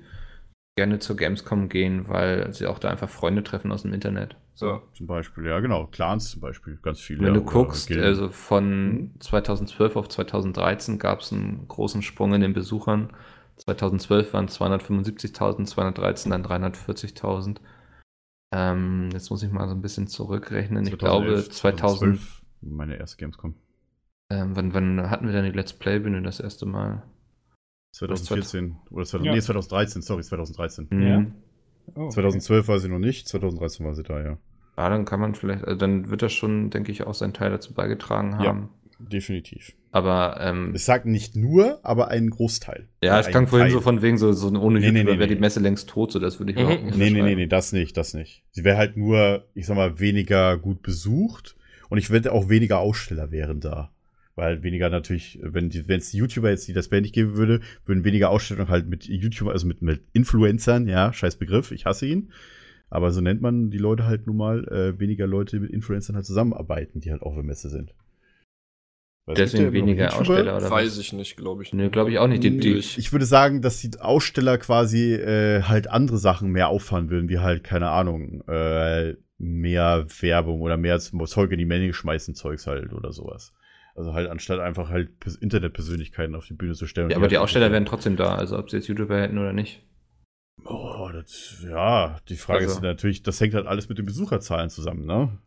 gerne zur Gamescom gehen, weil sie auch da einfach Freunde treffen aus dem Internet. So. Zum Beispiel, ja, genau. Clans zum Beispiel, ganz viele. Wenn du guckst, also von 2012 mhm. auf 2013 gab es einen großen Sprung in den Besuchern. 2012 waren es 275.000, 2013 dann 340.000. Ähm, jetzt muss ich mal so ein bisschen zurückrechnen. 2011, ich glaube 2000. 2012 meine erste Gamescom. Ähm, wann, wann hatten wir denn die Let's Play-Bühne das erste Mal? 2014 oder 2000, ja. nee, 2013, sorry, 2013. Mhm. Ja. Oh, 2012 okay. war sie noch nicht, 2013 war sie da, ja. Ja, dann kann man vielleicht, also dann wird das schon, denke ich, auch seinen Teil dazu beigetragen haben. Ja, definitiv. Aber ähm, es sagt nicht nur, aber einen Großteil. Ja, es klang vorhin so von wegen so, so ohne nee, YouTuber nee, nee, wäre die Messe längst tot, so das würde ich mhm. überhaupt nicht Nee, nee, nee, nee, das nicht, das nicht. Sie wäre halt nur, ich sag mal, weniger gut besucht und ich wette auch weniger Aussteller wären da. Weil weniger natürlich, wenn es die YouTuber jetzt die das Band nicht geben würde, würden weniger Ausstellungen halt mit YouTuber, also mit, mit Influencern, ja, scheiß Begriff, ich hasse ihn. Aber so nennt man die Leute halt nun mal, äh, weniger Leute mit Influencern halt zusammenarbeiten, die halt auf der Messe sind. Weil Deswegen weniger Aussteller oder Weiß was? ich nicht, glaube ich. Nee, glaube ich auch nicht. Die, die ich würde sagen, dass die Aussteller quasi äh, halt andere Sachen mehr auffahren würden, wie halt, keine Ahnung, äh, mehr Werbung oder mehr Zeug in die Menge schmeißen, Zeugs halt oder sowas. Also halt anstatt einfach halt Internetpersönlichkeiten auf die Bühne zu stellen. Ja, aber die halt Aussteller wären trotzdem da, also ob sie jetzt YouTuber hätten oder nicht. Oh, das, ja, die Frage also. ist natürlich, das hängt halt alles mit den Besucherzahlen zusammen, ne?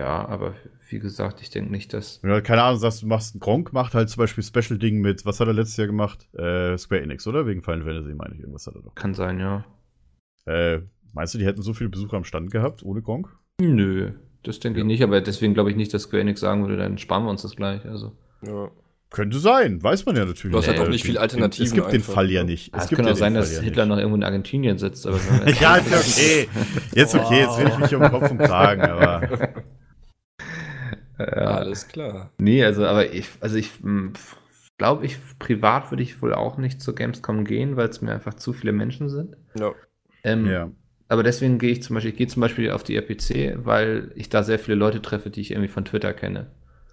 Ja, aber wie gesagt, ich denke nicht, dass. Wenn du halt, keine Ahnung, sagst, du machst einen Gronk, macht halt zum Beispiel Special-Ding mit, was hat er letztes Jahr gemacht? Äh, Square Enix, oder? Wegen Final Fantasy, meine ich. Irgendwas hat er doch. Kann sein, ja. Äh, meinst du, die hätten so viele Besucher am Stand gehabt, ohne Gronk? Nö, das denke ja. ich nicht, aber deswegen glaube ich nicht, dass Square Enix sagen würde, dann sparen wir uns das gleich. Also. Ja. Könnte sein, weiß man ja natürlich. Du hast halt auch nicht viel Alternativen. Es gibt einfach. den Fall ja nicht. Es, es könnte auch sein, dass Hitler noch irgendwo in Argentinien sitzt. Aber ja, ist okay. Jetzt okay, jetzt will ich mich um Kopf und Kragen, aber. Ja, alles klar. Nee, also, aber ich, also ich hm, glaube, ich privat würde ich wohl auch nicht zur Gamescom gehen, weil es mir einfach zu viele Menschen sind. Ja. Ähm, ja. Aber deswegen gehe ich zum Beispiel, ich gehe zum Beispiel auf die RPC, weil ich da sehr viele Leute treffe, die ich irgendwie von Twitter kenne.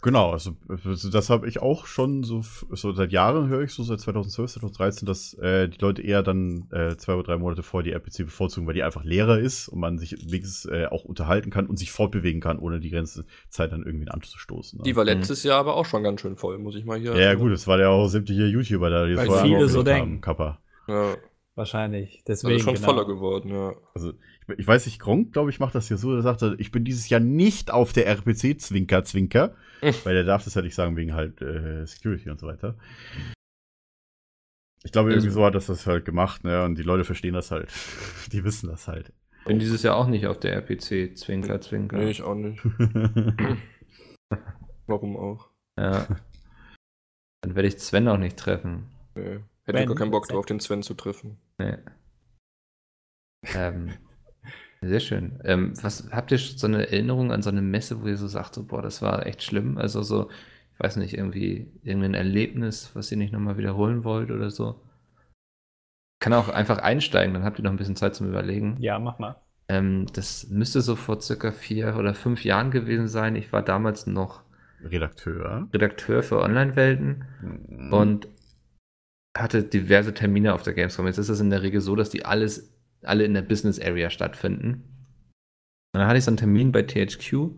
Genau, also, also das habe ich auch schon so, so seit Jahren höre ich so seit 2012, 2013, dass äh, die Leute eher dann äh, zwei oder drei Monate vor die RPC bevorzugen, weil die einfach leerer ist und man sich wenigstens äh, auch unterhalten kann und sich fortbewegen kann, ohne die ganze Zeit dann irgendwie anzustoßen. Ne? Die war letztes mhm. Jahr aber auch schon ganz schön voll, muss ich mal hier. Ja, ja gut, es war ja auch sämtliche YouTuber da, die weil viele so denken. Kappa. Ja. Wahrscheinlich. Also Deswegen. schon genau. voller geworden, ja. Also, ich, ich weiß nicht, Gronk, glaube ich, macht das hier so. Er sagte, ich bin dieses Jahr nicht auf der RPC, Zwinker, Zwinker. weil der darf das ja nicht sagen, wegen halt äh, Security und so weiter. Ich glaube, irgendwie Also- so hat das das halt gemacht, ne? Und die Leute verstehen das halt. Die wissen das halt. Bin dieses Jahr auch nicht auf der RPC. Zwinker, Zwinker. Nee, ich auch nicht. Warum auch? Ja. Dann werde ich Sven auch nicht treffen. Nee. Hätte Ben- gar keinen Bock drauf, den Sven zu treffen. Nee. Ähm, sehr schön. Ähm, was habt ihr so eine Erinnerung an so eine Messe, wo ihr so sagt, so, boah, das war echt schlimm? Also so, ich weiß nicht, irgendwie irgendein Erlebnis, was ihr nicht nochmal wiederholen wollt oder so? Kann auch einfach einsteigen, dann habt ihr noch ein bisschen Zeit zum Überlegen. Ja, mach mal. Ähm, das müsste so vor circa vier oder fünf Jahren gewesen sein. Ich war damals noch Redakteur. Redakteur für Online-Welten Mhm. und hatte diverse Termine auf der Gamescom. Jetzt ist es in der Regel so, dass die alles, alle in der Business Area stattfinden. Und dann hatte ich so einen Termin bei THQ.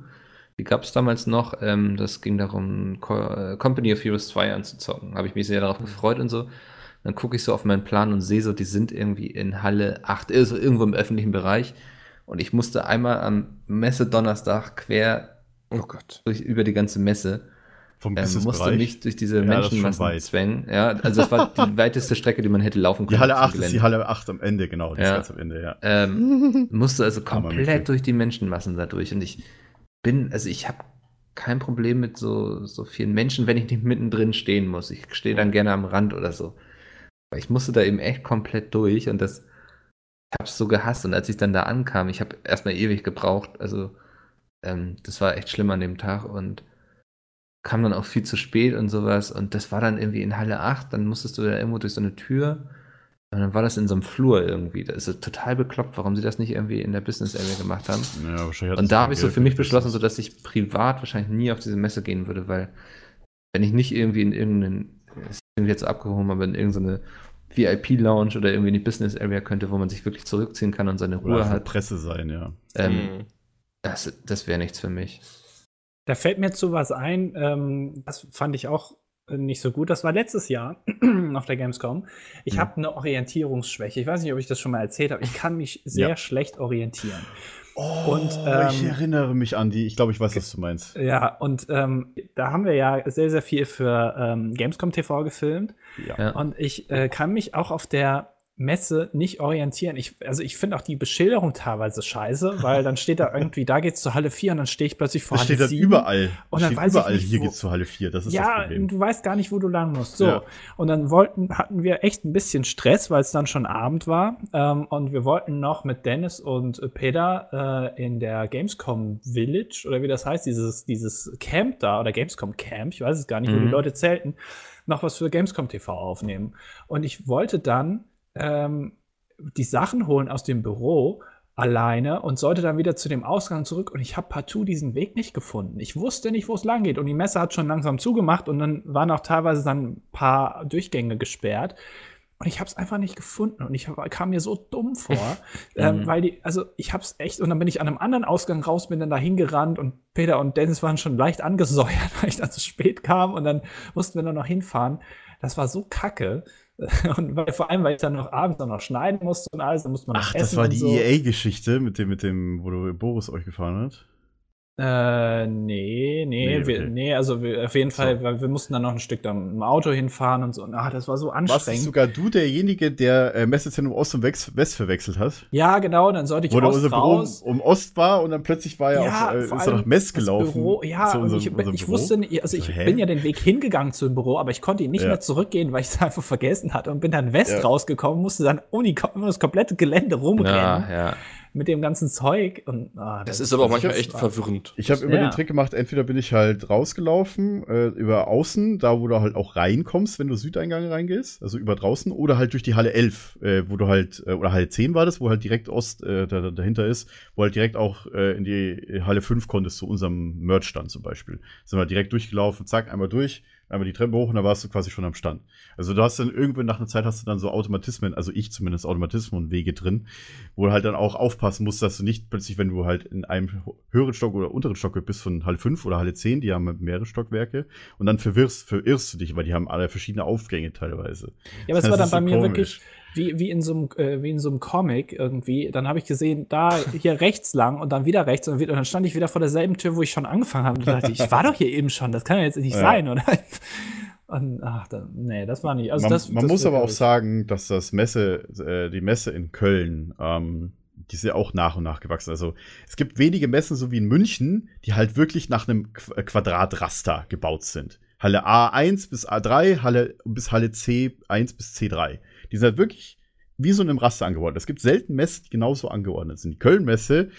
Die gab es damals noch. Ähm, das ging darum, Co äh, Company of Heroes 2 anzuzocken. Habe ich mich sehr darauf gefreut und so. Dann gucke ich so auf meinen Plan und sehe so, die sind irgendwie in Halle 8, also irgendwo im öffentlichen Bereich. Und ich musste einmal am Messe-Donnerstag quer Oh Gott. durch, über die ganze Messe Vom ähm, musste mich durch diese Ja, Menschenmassen zwängen. Ja, also das war die weiteste Strecke, die man hätte laufen können. Die Halle zum 8 ist die. Halle 8 am Ende, genau. Die Ja. ist ganz am Ende, ja. Ähm, musste also komplett durch die Menschenmassen da durch. Und ich bin, also ich habe kein Problem mit so, so vielen Menschen, wenn ich nicht mittendrin stehen muss. Ich stehe dann gerne am Rand oder so. Aber ich musste da eben echt komplett durch und das, ich habe es so gehasst. Und als ich dann da ankam, ich habe erstmal ewig gebraucht. Also ähm, das war echt schlimm an dem Tag und kam dann auch viel zu spät und sowas. Und das war dann irgendwie in Halle 8. Dann musstest du da irgendwo durch so eine Tür. Und dann war das in so einem Flur irgendwie. Das ist so total bekloppt, warum sie das nicht irgendwie in der Business Area gemacht haben. ja wahrscheinlich Und das da habe ich so für mich beschlossen, Business. so dass ich privat wahrscheinlich nie auf diese Messe gehen würde, weil wenn ich nicht irgendwie in irgendeinen, ist irgendwie jetzt abgehoben, aber in irgendeine VIP-Lounge oder irgendwie in die Business Area könnte, wo man sich wirklich zurückziehen kann und seine Oder Ruhe einfach hat, Presse sein, ja. ähm, Mhm. das, das wäre nichts für mich. Da fällt mir zu was ein, ähm, das fand ich auch äh, nicht so gut. Das war letztes Jahr auf der Gamescom. Ich Mhm. habe eine Orientierungsschwäche. Ich weiß nicht, ob ich das schon mal erzählt habe. Ich kann mich sehr Ja. schlecht orientieren. Oh, Und, ich ähm, erinnere mich an die. Ich glaube, ich weiß, was du meinst. Ja, und ähm, da haben wir ja sehr, sehr viel für ähm, Gamescom TV gefilmt. Ja. Und ich äh, kann mich auch auf der Messe nicht orientieren. Ich, also ich finde auch die Beschilderung teilweise scheiße, weil dann steht da irgendwie, da geht's zur Halle 4 und dann stehe ich plötzlich vor Das Halle steht dann 7. überall. Und dann steht weiß ich überall, nicht, hier wo- geht's zu Halle 4. Das ist das ja, Problem. du weißt gar nicht, wo du lang musst. So. Ja. Und dann wollten, hatten wir echt ein bisschen Stress, weil es dann schon Abend war. Ähm, und wir wollten noch mit Dennis und Peter äh, in der Gamescom Village oder wie das heißt, dieses, dieses Camp da oder Gamescom Camp, ich weiß es gar nicht, wo Mhm. die Leute zelten, noch was für Gamescom TV aufnehmen. Und ich wollte dann ähm, die Sachen holen aus dem Büro alleine und sollte dann wieder zu dem Ausgang zurück und ich habe partout diesen Weg nicht gefunden. Ich wusste nicht, wo es lang geht und die Messe hat schon langsam zugemacht und dann waren auch teilweise dann ein paar Durchgänge gesperrt und ich habe es einfach nicht gefunden und ich hab, kam mir so dumm vor, ähm, Mhm. weil die, also ich habe es echt und dann bin ich an einem anderen Ausgang raus, bin dann da hingerannt und Peter und Dennis waren schon leicht angesäuert, weil ich dann zu spät kam und dann mussten wir nur noch hinfahren. Das war so kacke. Und weil, vor allem, weil ich dann noch abends dann noch schneiden musste und alles, dann musste man noch Ach, essen das war die so. EA-Geschichte mit dem, mit dem, wo Boris euch gefahren hat. Äh, nee, nee, Nee, wir, okay. nee, also wir, auf jeden Fall, So. weil wir mussten dann noch ein Stück dann im Auto hinfahren und so. Und, ah, das war so Warst anstrengend. sogar du derjenige, der äh, Messezentrum Ost und West, West verwechselt hat? Ja, genau, dann sollte ich Wo Ost unser Büro um, raus. um Ost war und dann plötzlich war er auf, äh, vor ist er nach Mess gelaufen. Büro, ja, unserem- ich, ich wusste nicht, also So, ich hä? bin ja den Weg hingegangen zum Büro, aber ich konnte ihn nicht Ja. mehr zurückgehen, weil ich es einfach vergessen hatte und bin dann West Ja. rausgekommen, musste dann um, die, um das komplette Gelände rumrennen Ja, ja. Mit dem ganzen Zeug und ah, Das ist aber auch manchmal echt verwirrend. Ich habe immer Ja. den Trick gemacht, entweder bin ich halt rausgelaufen, äh, über außen, da wo du halt auch reinkommst, wenn du Südeingang reingehst, also über draußen, oder halt durch die Halle 11, äh, wo du halt, äh, oder Halle 10 war das, wo halt direkt Ost äh, da, da, dahinter ist, wo halt direkt auch äh, in die Halle 5 konntest, zu unserem Merch-Stand zum Beispiel. Sind wir direkt durchgelaufen, zack, einmal durch, einmal die Treppe hoch und dann warst du quasi schon am Stand. Also du hast dann irgendwann nach einer Zeit hast du dann so Automatismen, also ich zumindest Automatismen und Wege drin, wo du halt dann auch aufpassen musst, dass du nicht plötzlich, wenn du halt in einem höheren Stock oder unteren Stock bist von Halle 5 oder Halle 10, die haben mehrere Stockwerke, und dann verwirrst, verirrst du dich, weil die haben alle verschiedene Aufgänge teilweise. Ja, aber es war dann bei mir komisch. wirklich, wie, wie, in so einem, äh, wie in so einem Comic irgendwie. Dann habe ich gesehen, da hier rechts lang und dann wieder rechts und, wieder, und dann stand ich wieder vor derselben Tür, wo ich schon angefangen habe. Und dachte, ich war doch hier eben schon, das kann ja jetzt nicht ja. sein, oder? Und, ach, da, nee, das war nicht. Also man, das, man das muss aber auch sagen, dass das Messe, äh, die Messe in Köln, ähm, die ist ja auch nach und nach gewachsen. Also es gibt wenige Messen, so wie in München, die halt wirklich nach einem Qu äh, Quadratraster gebaut sind. Halle A1 bis A3, Halle bis Halle C1 bis C3. Die sind halt wirklich wie so in einem Raster angeordnet. Es gibt selten Messen, die genauso angeordnet sind. Die Köln-Messe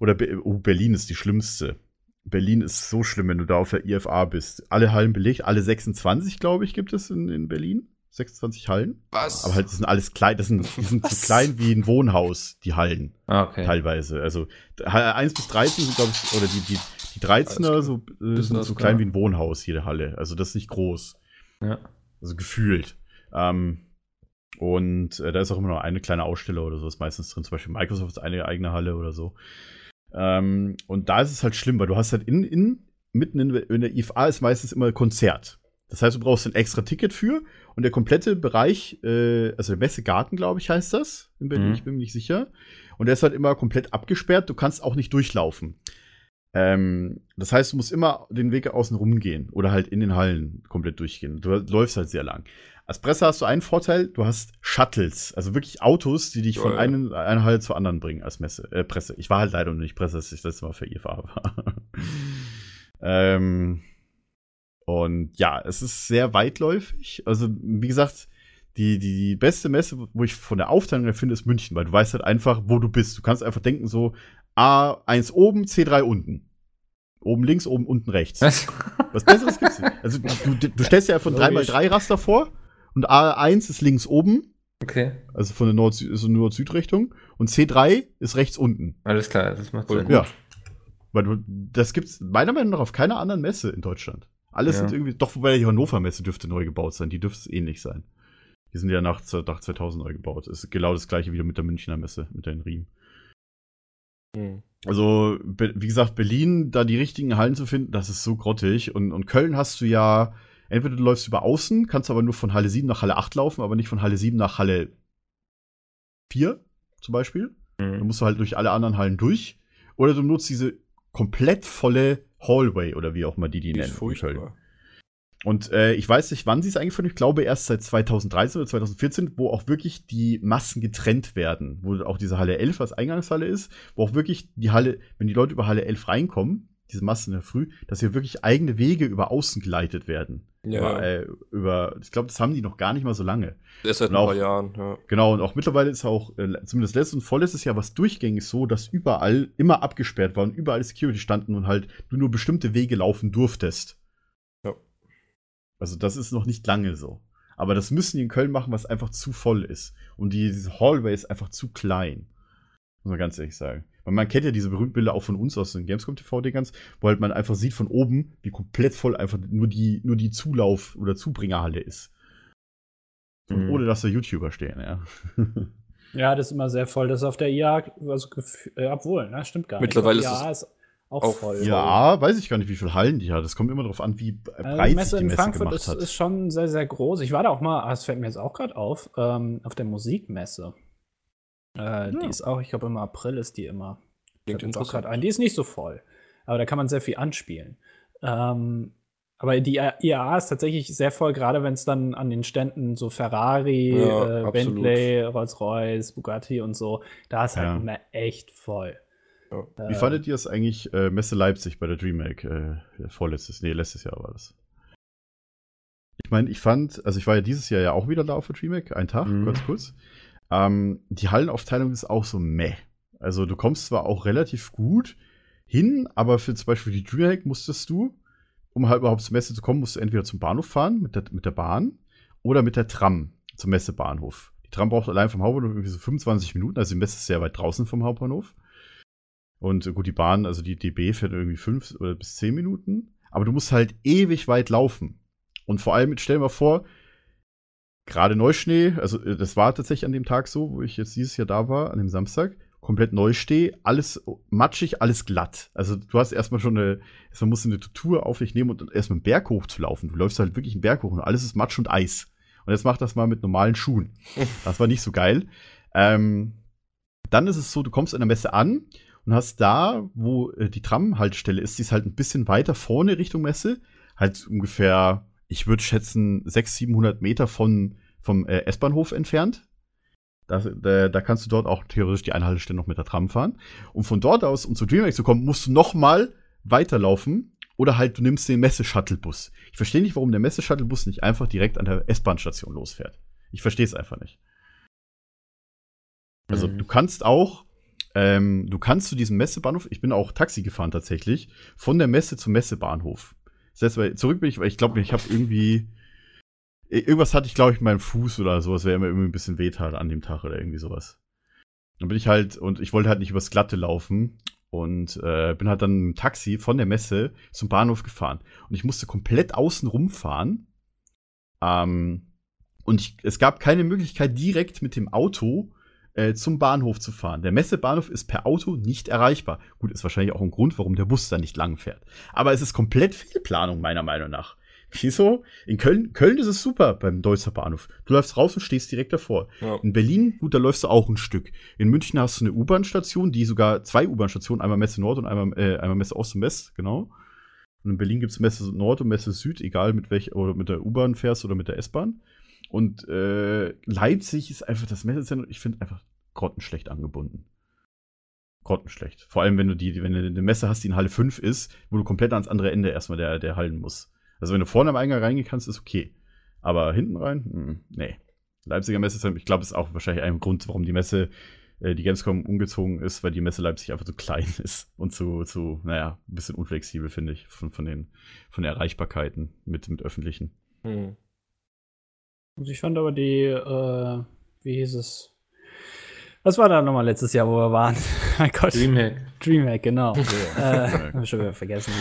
oder Be oh, Berlin ist die schlimmste. Berlin ist so schlimm, wenn du da auf der IFA bist. Alle Hallen belegt, alle 26, glaube ich, gibt es in, in Berlin. 26 Hallen. Was? Aber halt, das sind alles klein, das sind, die sind so klein wie ein Wohnhaus, die Hallen. Ah, okay. Teilweise. Also 1 bis 13 sind, glaube ich, oder die, die, die 13er so, äh, sind so klein wie ein Wohnhaus, jede Halle. Also das ist nicht groß. Ja. Also gefühlt. Ähm, und äh, da ist auch immer noch eine kleine Aussteller oder so, ist meistens drin. Zum Beispiel Microsoft eine eigene Halle oder so. Ähm, und da ist es halt schlimm, weil du hast halt in, in mitten in, in der IFA ist meistens immer Konzert. Das heißt, du brauchst ein extra Ticket für und der komplette Bereich, äh, also der Messegarten, glaube ich, heißt das in Berlin, Mhm. ich bin mir nicht sicher. Und der ist halt immer komplett abgesperrt, du kannst auch nicht durchlaufen. Ähm, das heißt, du musst immer den Weg außen rum gehen oder halt in den Hallen komplett durchgehen. Du läufst halt sehr lang. Als Presse hast du einen Vorteil, du hast Shuttles, also wirklich Autos, die dich Ja, von ja. einem, einer Halle zur anderen bringen als Messe, äh, Presse. Ich war halt leider noch nicht Presse, als ich das letzte Mal für IFA war. ähm, und ja, es ist sehr weitläufig. Also, wie gesagt, die, die, die beste Messe, wo ich von der Aufteilung her finde, ist München, weil du weißt halt einfach, wo du bist. Du kannst einfach denken, so A1 oben, C3 unten. Oben links, oben unten rechts. Was? Was Besseres gibt's nicht. Also, du, du stellst dir einfach ein Logisch. 3x3-Raster vor und A1 ist links oben, Okay, also von der Nord- so Nord-Süd-Richtung, und C3 ist rechts unten. alles klar, das macht Sinn. gut. Ja. Weil das gibt's meiner Meinung nach auf keiner anderen Messe in Deutschland. Alles Ja. sind irgendwie, doch, wobei die Hannover Messe dürfte neu gebaut sein, die dürfte es ähnlich sein. Die sind ja nach, nach 2000 neu gebaut. Ist genau das gleiche wieder mit der Münchner Messe, mit den Riemen. Hm. Also, wie gesagt, Berlin, da die richtigen Hallen zu finden, das ist so grottig. Und, und Köln hast du ja, entweder du läufst über außen, kannst aber nur von Halle 7 nach Halle 8 laufen, aber nicht von Halle 7 nach Halle 4 zum Beispiel. Dann Mhm. musst du halt durch alle anderen Hallen durch. Oder du nutzt diese komplett volle Hallway oder wie auch immer die die, Die nennen. ist furchtbar. Und äh, ich weiß nicht, wann sie es eingeführt haben. Ich glaube erst seit 2013 oder 2014, wo auch wirklich die Massen getrennt werden. Wo auch diese Halle 11 als Eingangshalle ist, wo auch wirklich die Halle, wenn die Leute über Halle 11 reinkommen, diese Massen in der Früh, dass hier wirklich eigene Wege über außen geleitet werden. Ja, Über, äh, über ich glaube, das haben die noch gar nicht mal so lange. erst seit und ein auch- paar Jahren. Ja. Genau, und auch mittlerweile ist auch, äh, zumindest letztes und vorletztes Jahr, was durchgängig so, dass überall immer abgesperrt war und überall Security standen und halt du nur bestimmte Wege laufen durftest. Ja. Also das ist noch nicht lange so. Aber das müssen die in Köln machen, was einfach zu voll ist. Und die, diese Hallway ist einfach zu klein. Muss man ganz ehrlich sagen. Weil man kennt ja diese berühmten Bilder auch von uns aus den Gamescom TV-Dingers, wo halt man einfach sieht von oben, wie komplett voll einfach nur die, nur die Zulauf- oder Zubringerhalle ist. Und Mhm. ohne dass da YouTuber stehen, ja. Ja, das ist immer sehr voll. Das ist auf der IA, also, äh, obwohl, ne, stimmt gar Mittlerweile nicht. ist Auf IA ist auch, auch voll. Ja, weiß ich gar nicht, wie viele Hallen die hat. Das kommt immer darauf an, wie breit Also die Messe die in Messe Frankfurt gemacht ist, hat. ist schon sehr, sehr groß. Ich war da auch mal, ah, das fällt mir jetzt auch gerade auf, ähm, auf der Musikmesse. Äh, Die ist auch, ich glaube, im April ist die immer. Klingt interessant. ein. Die ist nicht so voll. Aber da kann man sehr viel anspielen. Ähm, aber die IAA ist tatsächlich sehr voll, gerade wenn es dann an den Ständen so Ferrari, Ja, äh. Bentley, Rolls-Royce, Bugatti und so, da ist halt Ja. immer echt voll. Wie fandet ihr es eigentlich, äh, Messe Leipzig bei der DreamHack? Äh, vorletztes, nee, letztes Jahr war das. Ich meine, ich fand, also ich war ja dieses Jahr ja auch wieder da auf der DreamHack, einen Tag, Mhm. ganz kurz. Ähm, die Hallenaufteilung ist auch so meh. Also du kommst zwar auch relativ gut hin, aber für zum Beispiel die DreamHack musstest du, um halt überhaupt zur Messe zu kommen, musst du entweder zum Bahnhof fahren mit der, mit der Bahn oder mit der Tram zum Messebahnhof. Die Tram braucht allein vom Hauptbahnhof irgendwie so 25 Minuten, also die Messe ist sehr weit draußen vom Hauptbahnhof. Und gut, die Bahn, also die DB fährt irgendwie fünf oder bis zehn Minuten. Aber du musst halt ewig weit laufen. Und vor allem, stell dir mal vor, gerade Neuschnee, also äh, das war tatsächlich an dem Tag so, wo ich jetzt dieses Jahr da war, an dem Samstag, komplett Neuschnee, alles matschig, alles glatt. Also du hast erstmal schon eine, erstmal musst du eine Tour auf dich nehmen und erstmal einen Berg hoch zu laufen. Du läufst halt wirklich einen Berg hoch und alles ist Matsch und Eis. Und jetzt mach das mal mit normalen Schuhen. Das war nicht so geil. Ähm, dann ist es so, du kommst an der Messe an und hast da, wo äh, die Tram-Haltestelle ist, die ist halt ein bisschen weiter vorne Richtung Messe. Halt ungefähr, ich würde schätzen, 600, 700 Meter von, vom äh, S-Bahnhof entfernt. Da, da, da, kannst du dort auch theoretisch die Einhaltestelle noch mit der Tram fahren. Und von dort aus, um zu DreamHack zu kommen, musst du noch mal weiterlaufen. Oder halt, du nimmst den Messe-Shuttle-Bus. Ich verstehe nicht, warum der Messe-Shuttle-Bus nicht einfach direkt an der S-Bahn-Station losfährt. Ich verstehe es einfach nicht. Also, mhm. du kannst auch, ähm, du kannst zu diesem Messebahnhof, ich bin auch Taxi gefahren tatsächlich, von der Messe zum Messebahnhof. Heißt, weil zurück bin ich, weil ich glaube, ich habe irgendwie, irgendwas hatte ich, glaube ich, meinen Fuß oder sowas, wäre immer irgendwie ein bisschen wehtat an dem Tag oder irgendwie sowas. Dann bin ich halt, und ich wollte halt nicht übers Glatte laufen und äh, bin halt dann im Taxi von der Messe zum Bahnhof gefahren. Und ich musste komplett außen rumfahren. Ähm, und ich, es gab keine Möglichkeit, direkt mit dem Auto äh, zum Bahnhof zu fahren. Der Messebahnhof ist per Auto nicht erreichbar. Gut, ist wahrscheinlich auch ein Grund, warum der Bus da nicht lang fährt. Aber es ist komplett Fehlplanung, meiner Meinung nach. Wieso? In Köln, Köln ist es super beim Deutzer Bahnhof. Du läufst raus und stehst direkt davor. Ja. In Berlin, gut, da läufst du auch ein Stück. In München hast du eine U-Bahn-Station, die sogar zwei U-Bahn-Stationen, einmal Messe Nord und einmal, äh, einmal Messe Ost und West, genau. Und in Berlin gibt es Messe Nord und Messe Süd, egal mit welcher, oder mit der U-Bahn fährst oder mit der S-Bahn. Und äh, Leipzig ist einfach das Messezentrum, ich finde einfach grottenschlecht angebunden. Grottenschlecht. Vor allem, wenn du die, wenn du eine Messe hast, die in Halle 5 ist, wo du komplett ans andere Ende erstmal der, der Hallen musst. Also wenn du vorne am Eingang reingehen kannst, ist okay. Aber hinten rein, mh, hm, nee. Leipziger Messe, ich glaube, ist auch wahrscheinlich ein Grund, warum die Messe, äh, die Gamescom umgezogen ist, weil die Messe Leipzig einfach zu klein ist und zu, zu naja, ein bisschen unflexibel, finde ich, von, von den, von Erreichbarkeiten mit, mit öffentlichen. Hm. Also ich fand aber die, äh, wie hieß es, was war da nochmal letztes Jahr, wo wir waren? mein Gott. Dreamhack. Dreamhack, genau. äh, hab ich schon wieder vergessen.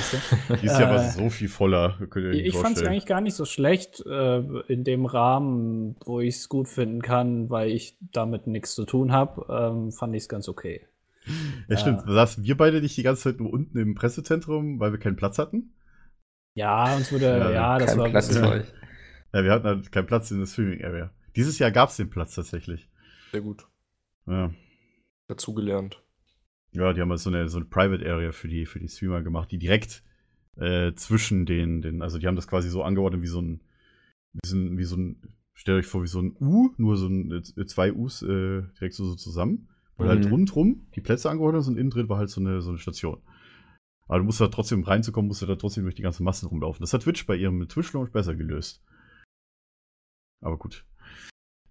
Dieses Jahr war äh, so viel voller. Ich fand es eigentlich gar nicht so schlecht äh, in dem Rahmen, wo ich es gut finden kann, weil ich damit nichts zu tun habe. Ähm, fand ich es ganz okay. Ja, stimmt. Da saßen wir beide nicht die ganze Zeit nur unten im Pressezentrum, weil wir keinen Platz hatten? Ja, uns wurde, ja, ja das war Platz für euch. Ja, wir hatten halt keinen Platz in der Streaming-Area. Dieses Jahr gab es den Platz tatsächlich. Sehr gut. Ja. Dazugelernt. Ja, die haben halt so eine, so eine Private Area für die, für die Streamer gemacht, die direkt äh, zwischen den, den, also die haben das quasi so angeordnet wie so ein, wie so ein, wie so ein stellt euch vor, wie so ein U, nur so ein, zwei U's äh, direkt so, so zusammen. Und halt mhm. halt rundrum die Plätze angeordnet sind und innen drin war halt so eine, so eine Station. Aber du musst da trotzdem, um reinzukommen, musst du da trotzdem durch die ganzen Massen rumlaufen. Das hat Twitch bei ihrem Twitch-Launch besser gelöst. Aber gut.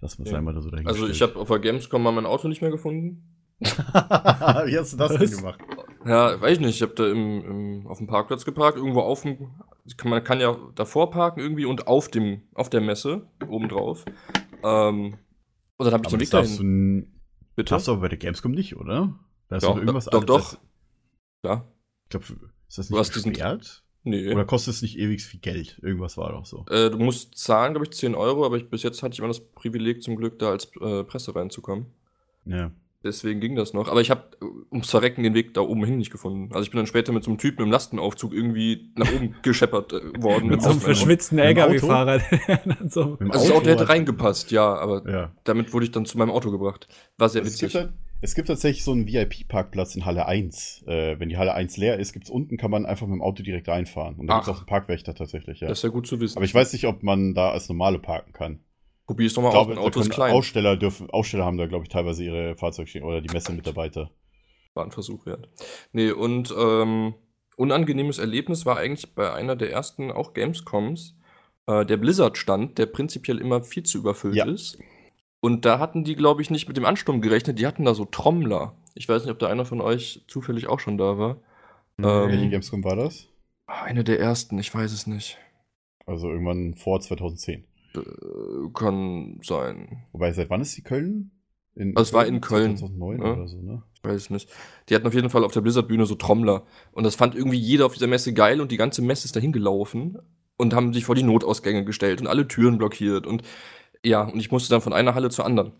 Lass mal ja. einmal da so dahin. Also ich habe auf der Gamescom mal mein Auto nicht mehr gefunden. Wie hast du das denn gemacht? Ja, weiß ich nicht. Ich habe da im, im, auf dem Parkplatz geparkt, irgendwo auf dem. Man kann ja davor parken irgendwie und auf dem, auf der Messe obendrauf. Ähm, und dann habe ich aber den Weg dahin. Du, Bitte? Darfst du aber bei der Gamescom nicht, oder? Da ist doch, irgendwas doch, doch. Ja. Ich glaube, ist das nicht du diesen, Nee. Oder kostet es nicht ewig viel Geld? Irgendwas war doch so. Äh, du musst zahlen, glaube ich, 10 Euro, aber ich, bis jetzt hatte ich immer das Privileg zum Glück, da als äh, Presse reinzukommen. Ja. Deswegen ging das noch. Aber ich habe ums Verrecken den Weg da oben hin nicht gefunden. Also ich bin dann später mit so einem Typen im Lastenaufzug irgendwie nach oben gescheppert äh, worden. mit so einem verschwitzten LKW-Fahrer. so. Also das Auto hätte reingepasst, ja, aber ja. damit wurde ich dann zu meinem Auto gebracht. War sehr witzig. Es gibt, halt, es gibt tatsächlich so einen VIP-Parkplatz in Halle 1. Äh, wenn die Halle 1 leer ist, gibt es unten, kann man einfach mit dem Auto direkt reinfahren. Und da gibt es auch einen Parkwächter tatsächlich, ja. Das ist ja gut zu wissen. Aber ich weiß nicht, ob man da als normale parken kann. Probier es doch mal aus, mein Auto ist klein. Aussteller, dürfen, Aussteller haben da, glaube ich, teilweise ihre Fahrzeuge oder die Messemitarbeiter. War ein Versuch wert. Nee, und ähm, unangenehmes Erlebnis war eigentlich bei einer der ersten auch Gamescoms äh, der Blizzard-Stand, der prinzipiell immer viel zu überfüllt ja. ist. Und da hatten die, glaube ich, nicht mit dem Ansturm gerechnet. Die hatten da so Trommler. Ich weiß nicht, ob da einer von euch zufällig auch schon da war. Ähm, Welche Gamescom war das? Eine der ersten, ich weiß es nicht. Also irgendwann vor 2010. Äh, kann sein. Wobei, seit wann ist die Köln? In also es war in Köln. 2009 ja? oder so, ne? Ich weiß es nicht. Die hatten auf jeden Fall auf der Blizzard-Bühne so Trommler. Und das fand irgendwie jeder auf dieser Messe geil und die ganze Messe ist dahin gelaufen und haben sich vor die Notausgänge gestellt und alle Türen blockiert und ja, und ich musste dann von einer Halle zur anderen.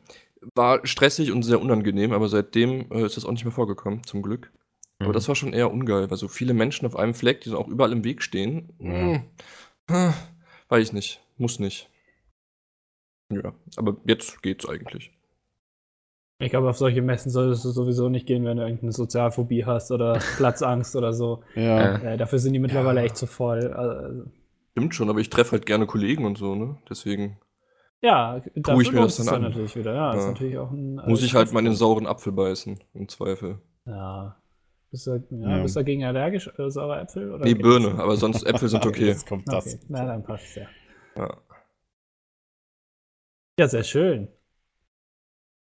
War stressig und sehr unangenehm, aber seitdem äh, ist das auch nicht mehr vorgekommen, zum Glück. Mhm. Aber das war schon eher ungeil, weil so viele Menschen auf einem Fleck, die dann auch überall im Weg stehen. Mhm. Äh, weiß ich nicht. Muss nicht. Ja, aber jetzt geht's eigentlich. Ich glaube, auf solche Messen solltest du sowieso nicht gehen, wenn du irgendeine Sozialphobie hast oder Platzangst oder so. Ja. Äh, dafür sind die mittlerweile echt zu voll. Also, Stimmt schon, aber ich treffe halt gerne Kollegen und so, ne? Deswegen ja, dafür ich mir das es dann an. natürlich wieder. Ja, ist Ja. natürlich auch ein. muss äh, ich halt mal in den sauren Apfel beißen, im Zweifel. Ja. Bist du, ja, Ja. bist du dagegen allergisch, äh, saure Äpfel? Oder Nee? Birne, aber sonst Äpfel sind okay. Jetzt kommt das. Okay, na dann passt ja. Ja. Ja, sehr schön.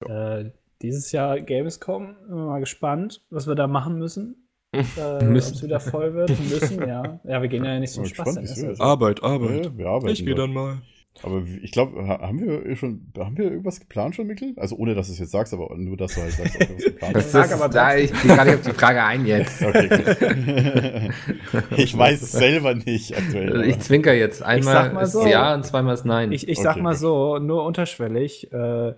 Äh, dieses Jahr Gamescom, bin mal gespannt, was wir da machen müssen. Äh, Ob Müssen. es wieder voll wird. Müssen, ja. Ja, wir gehen ja nicht so Bin Spaß. ist. Arbeit, Ja, Arbeit. wir arbeiten. Ich gehe dann mal. Aber ich glaube, haben wir schon, haben wir irgendwas geplant schon, Mikkel? Also ohne, dass du es jetzt sagst, aber nur, dass du halt sagst, ob wir was geplant Das haben. Sag ist, aber da, ich gehe gar nicht auf die Frage ein jetzt. Okay, gut. ich weiß es selber nicht aktuell. Also Ich zwinker jetzt. sag Einmal mal ist so. Ja und zweimal ist Nein. Ich, ich sag Okay, mal gut. so, nur unterschwellig, äh,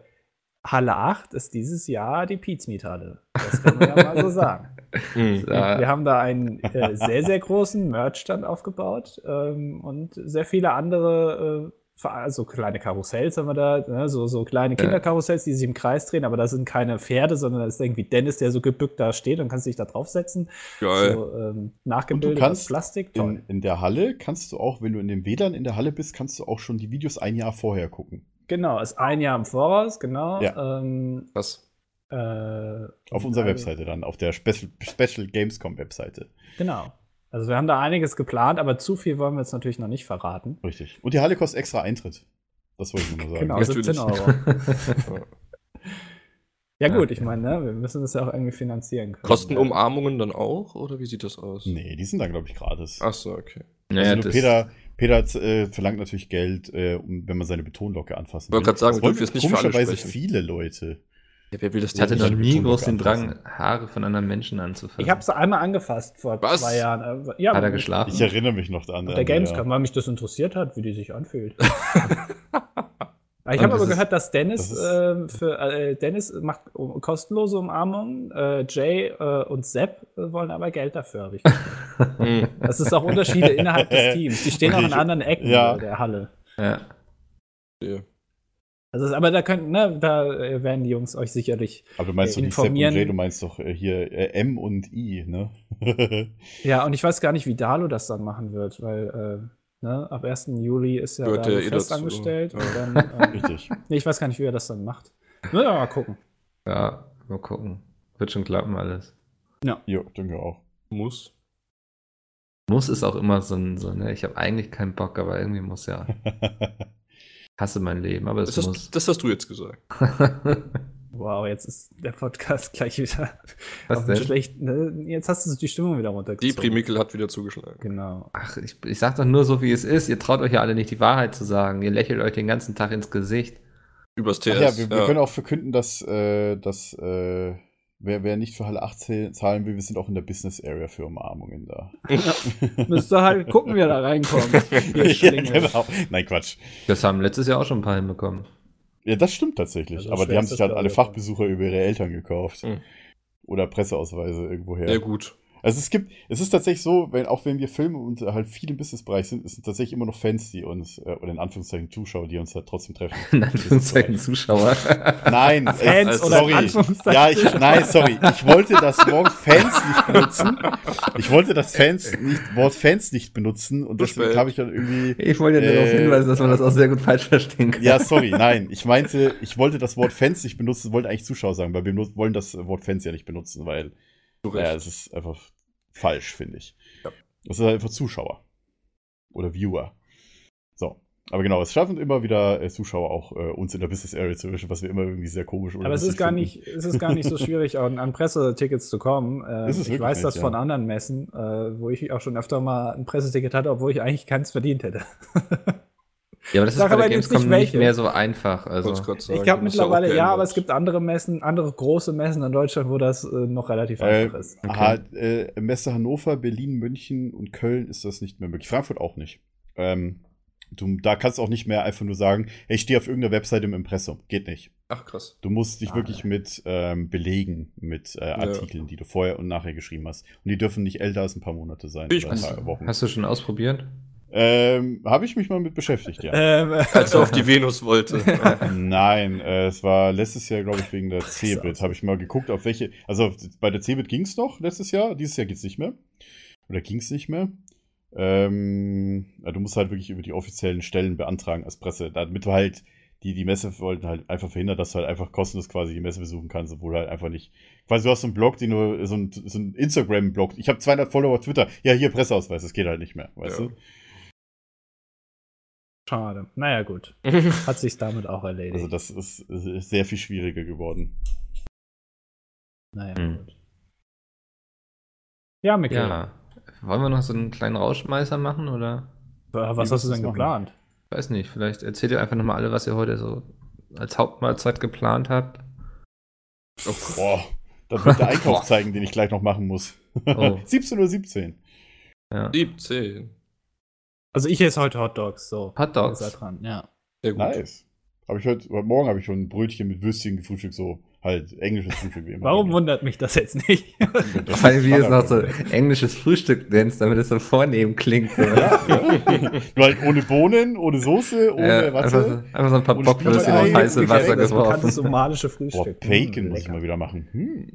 Halle 8 ist dieses Jahr die Pizmeet-Halle. Das kann man ja mal so sagen. Hm. Wir haben da einen äh, sehr, sehr großen Merchstand aufgebaut ähm, und sehr viele andere, äh, Also kleine Karussells haben wir da, ne? so, so kleine Kinderkarussells, die sich im Kreis drehen, aber da sind keine Pferde, sondern da ist irgendwie Dennis, der so gebückt da steht und kannst dich da draufsetzen. Geil. So ähm, nachgebildet kannst aus Plastik. Toll. In, in der Halle kannst du auch, wenn du in dem WLAN in der Halle bist, kannst du auch schon die Videos ein Jahr vorher gucken. Genau, ist ein Jahr im Voraus, genau. Ja. Ähm, Was? äh, Auf unserer Webseite dann, auf der Special, Special Gamescom Webseite. Genau. Also wir haben da einiges geplant, aber zu viel wollen wir jetzt natürlich noch nicht verraten. Richtig. Und die Halle kostet extra Eintritt. Das wollte ich nur mal sagen. Genau, Natürlich. 17 Euro. Ja gut, ich meine, ne, wir müssen das ja auch irgendwie finanzieren können. Kosten Umarmungen dann auch? Oder wie sieht das aus? Nee, die sind dann, glaube ich, gratis. Ach so, okay. Naja, also nur das- Peter, Peter äh, verlangt natürlich Geld, äh, um, wenn man seine Betonlocke anfassen Ich wollte gerade sagen, Das wir dürfen wollen jetzt nicht für alle komischerweise sprechen. viele Leute. Ja, wer will das Ich hatte noch nie groß den. Drang, Haare von anderen Menschen anzufassen. Ich habe es einmal angefasst vor Was? zwei Jahren. Äh, Ja, Hat er geschlafen? Ich erinnere mich noch an. Auf an- der Gamescom, weil mich das interessiert hat, wie die sich anfühlt. ich habe aber gehört, dass Dennis das ist- ähm, für äh, Dennis macht um, kostenlose Umarmungen, äh, Jay äh, und Sepp äh, wollen aber Geld dafür. Hab ich das ist auch Unterschiede innerhalb des Teams. Die stehen auch in Ich- anderen Ecken ja. der Halle. Ja. Ja. Also, aber da können, ne, da äh, werden die Jungs euch sicherlich. Aber du meinst äh, doch nicht Sepp und informieren. Jay, du meinst doch äh, hier äh, M und I, ne? Ja, und ich weiß gar nicht, wie Dalo das dann machen wird, weil äh, ne, ab 1. Juli ist ja eh fest angestellt. Ja. Und dann, ähm, Richtig. nee, ich weiß gar nicht, wie er das dann macht. Müssen wir mal gucken. ja, mal gucken. Wird schon klappen alles. Jo, denke auch. Muss. Muss ist auch immer so ein, so, ne? Ich habe eigentlich keinen Bock, aber irgendwie muss ja. Hasse mein Leben, aber es Das muss. hast, das hast du jetzt gesagt. Wow, jetzt ist der Podcast glech wieder Was denn? schlechten. Ne? Jetzt hast du die Stimmung wieder runtergezogen. Die Primickel hat wieder zugeschlagen. Genau. Ach, ich, ich sag doch nur so, wie es ist. Ihr traut euch ja alle nicht, die Wahrheit zu sagen. Ihr lächelt euch den ganzen Tag ins Gesicht. Übers Ach TS. ja, wir, wir können auch verkünden, dass, äh, dass äh, wer, wer nicht für Halle 8 zäh- zahlen will, wir sind auch in der Business Area für Umarmungen da. Müsst ihr halt gucken, wie ihr da reinkommt. Ja, genau. Nein, Quatsch. Das haben letztes Jahr auch schon ein paar hinbekommen. Ja, das stimmt tatsächlich. Also aber die haben sich halt alle Fachbesucher über ihre Eltern gekauft. Mhm. Oder Presseausweise irgendwoher. Ja, gut. Also es gibt, es ist tatsächlich so, wenn, auch wenn wir filmen und halt viel im Businessbereich sind, es sind tatsächlich immer noch Fans, die uns, äh, oder in Anführungszeichen Zuschauer, die uns halt trotzdem treffen. In Anführungszeichen Zuschauer. Nein, Fans äh, sorry. Anführungszeichen Ja, ich, nein, sorry. Ich wollte das Wort Fans nicht benutzen. Ich wollte das Fans nicht, Wort Fans nicht benutzen und deswegen habe ich dann irgendwie. Ich wollte ja darauf Äh, hinweisen, dass man das auch sehr gut falsch verstehen kann. Ja, sorry, nein. Ich meinte, ich wollte das Wort Fans nicht benutzen, wollte eigentlich Zuschauer sagen, weil wir wollen das Wort Fans ja nicht benutzen, weil Du ja, es ist einfach falsch, finde ich. Ja. Das ist halt einfach Zuschauer. Oder Viewer. So. Aber genau, es schaffen immer wieder äh, Zuschauer auch äh, uns in der Business Area zu wischen, was wir immer irgendwie sehr komisch oder Aber es ist gar finden. nicht, es ist gar nicht so schwierig, an, an Pressetickets zu kommen. Äh, ich weiß nicht, das ja. von anderen Messen, äh, wo ich auch schon öfter mal ein Presseticket hatte, obwohl ich eigentlich keins verdient hätte. Ja, aber das ist Sag bei der aber jetzt Gamescom nicht nicht mehr so einfach. Also, ich glaube ja mittlerweile, ja, aber es gibt andere Messen, andere große Messen in Deutschland, wo das äh, noch relativ Äh, einfach ist. Aha, äh, Messe Hannover, Berlin, München und Köln ist das nicht mehr möglich. Frankfurt auch nicht. Ähm, du, da kannst du auch nicht mehr einfach nur sagen, hey, ich stehe auf irgendeiner Webseite im Impressum. Geht nicht. Ach, krass. Du musst dich Ah. wirklich mit ähm, belegen, mit äh, Artikeln, die du vorher und nachher geschrieben hast. Und die dürfen nicht älter als ein paar Monate sein. Ich oder paar Wochen. hast du schon ausprobiert? Ähm, Habe ich mich mal mit beschäftigt, ja. Ähm, Als er auf die Venus wollte. Nein, äh, es war letztes Jahr, glaube ich, wegen der Cebit. Habe ich mal geguckt, auf welche. Also bei der Cebit ging es noch letztes Jahr. Dieses Jahr geht es nicht mehr. Oder ging es nicht mehr. Ähm, ja, du musst halt wirklich über die offiziellen Stellen beantragen als Presse, damit du halt die, die Messe wollten halt einfach verhindern, dass du halt einfach kostenlos quasi die Messe besuchen kannst, obwohl du halt einfach nicht. Quasi du hast so einen Blog, den du, so ein, so ein Instagram-Blog. Ich habe 200 Follower auf Twitter. Ja, hier Presseausweis, das geht halt nicht mehr, weißt Ja. du? Schade. Naja, gut. Hat sich damit auch erledigt. Also das ist, sehr viel schwieriger geworden. naja, Hm. gut. Ja, Mikkel, Ja. Wollen wir noch so einen kleinen Rauschmeißer machen oder? was Wie hast du denn geplant? Weiß nicht, vielleicht erzählt ihr einfach nochmal alle, was ihr heute so als Hauptmahlzeit geplant habt. Boah, das wird der Einkauf zeigen, den ich gleich noch machen muss. Oh. 17.17 Uhr. 17. Ja. 17. Also ich esse heute Hot Dogs, so. Hot Dogs. Dran, ja. Sehr gut. Nice. Hab ich heute, heute Morgen habe ich schon ein Brötchen mit Würstchen gefrühstückt, so halt englisches Frühstück wie immer. Warum wundert mich das jetzt nicht? Das Weil wie ist es noch so englisches Frühstück nennst, damit es so vornehm klingt. So. Ja. Nur halt ohne Bohnen, ohne Soße, ohne, Ja, einfach, so, einfach so ein paar Bockwürstchen auf heiße mit Wasser Getränk, das geworfen. somalische Boah, Frühstück. Bacon Mm, muss ich mal wieder machen. Hm,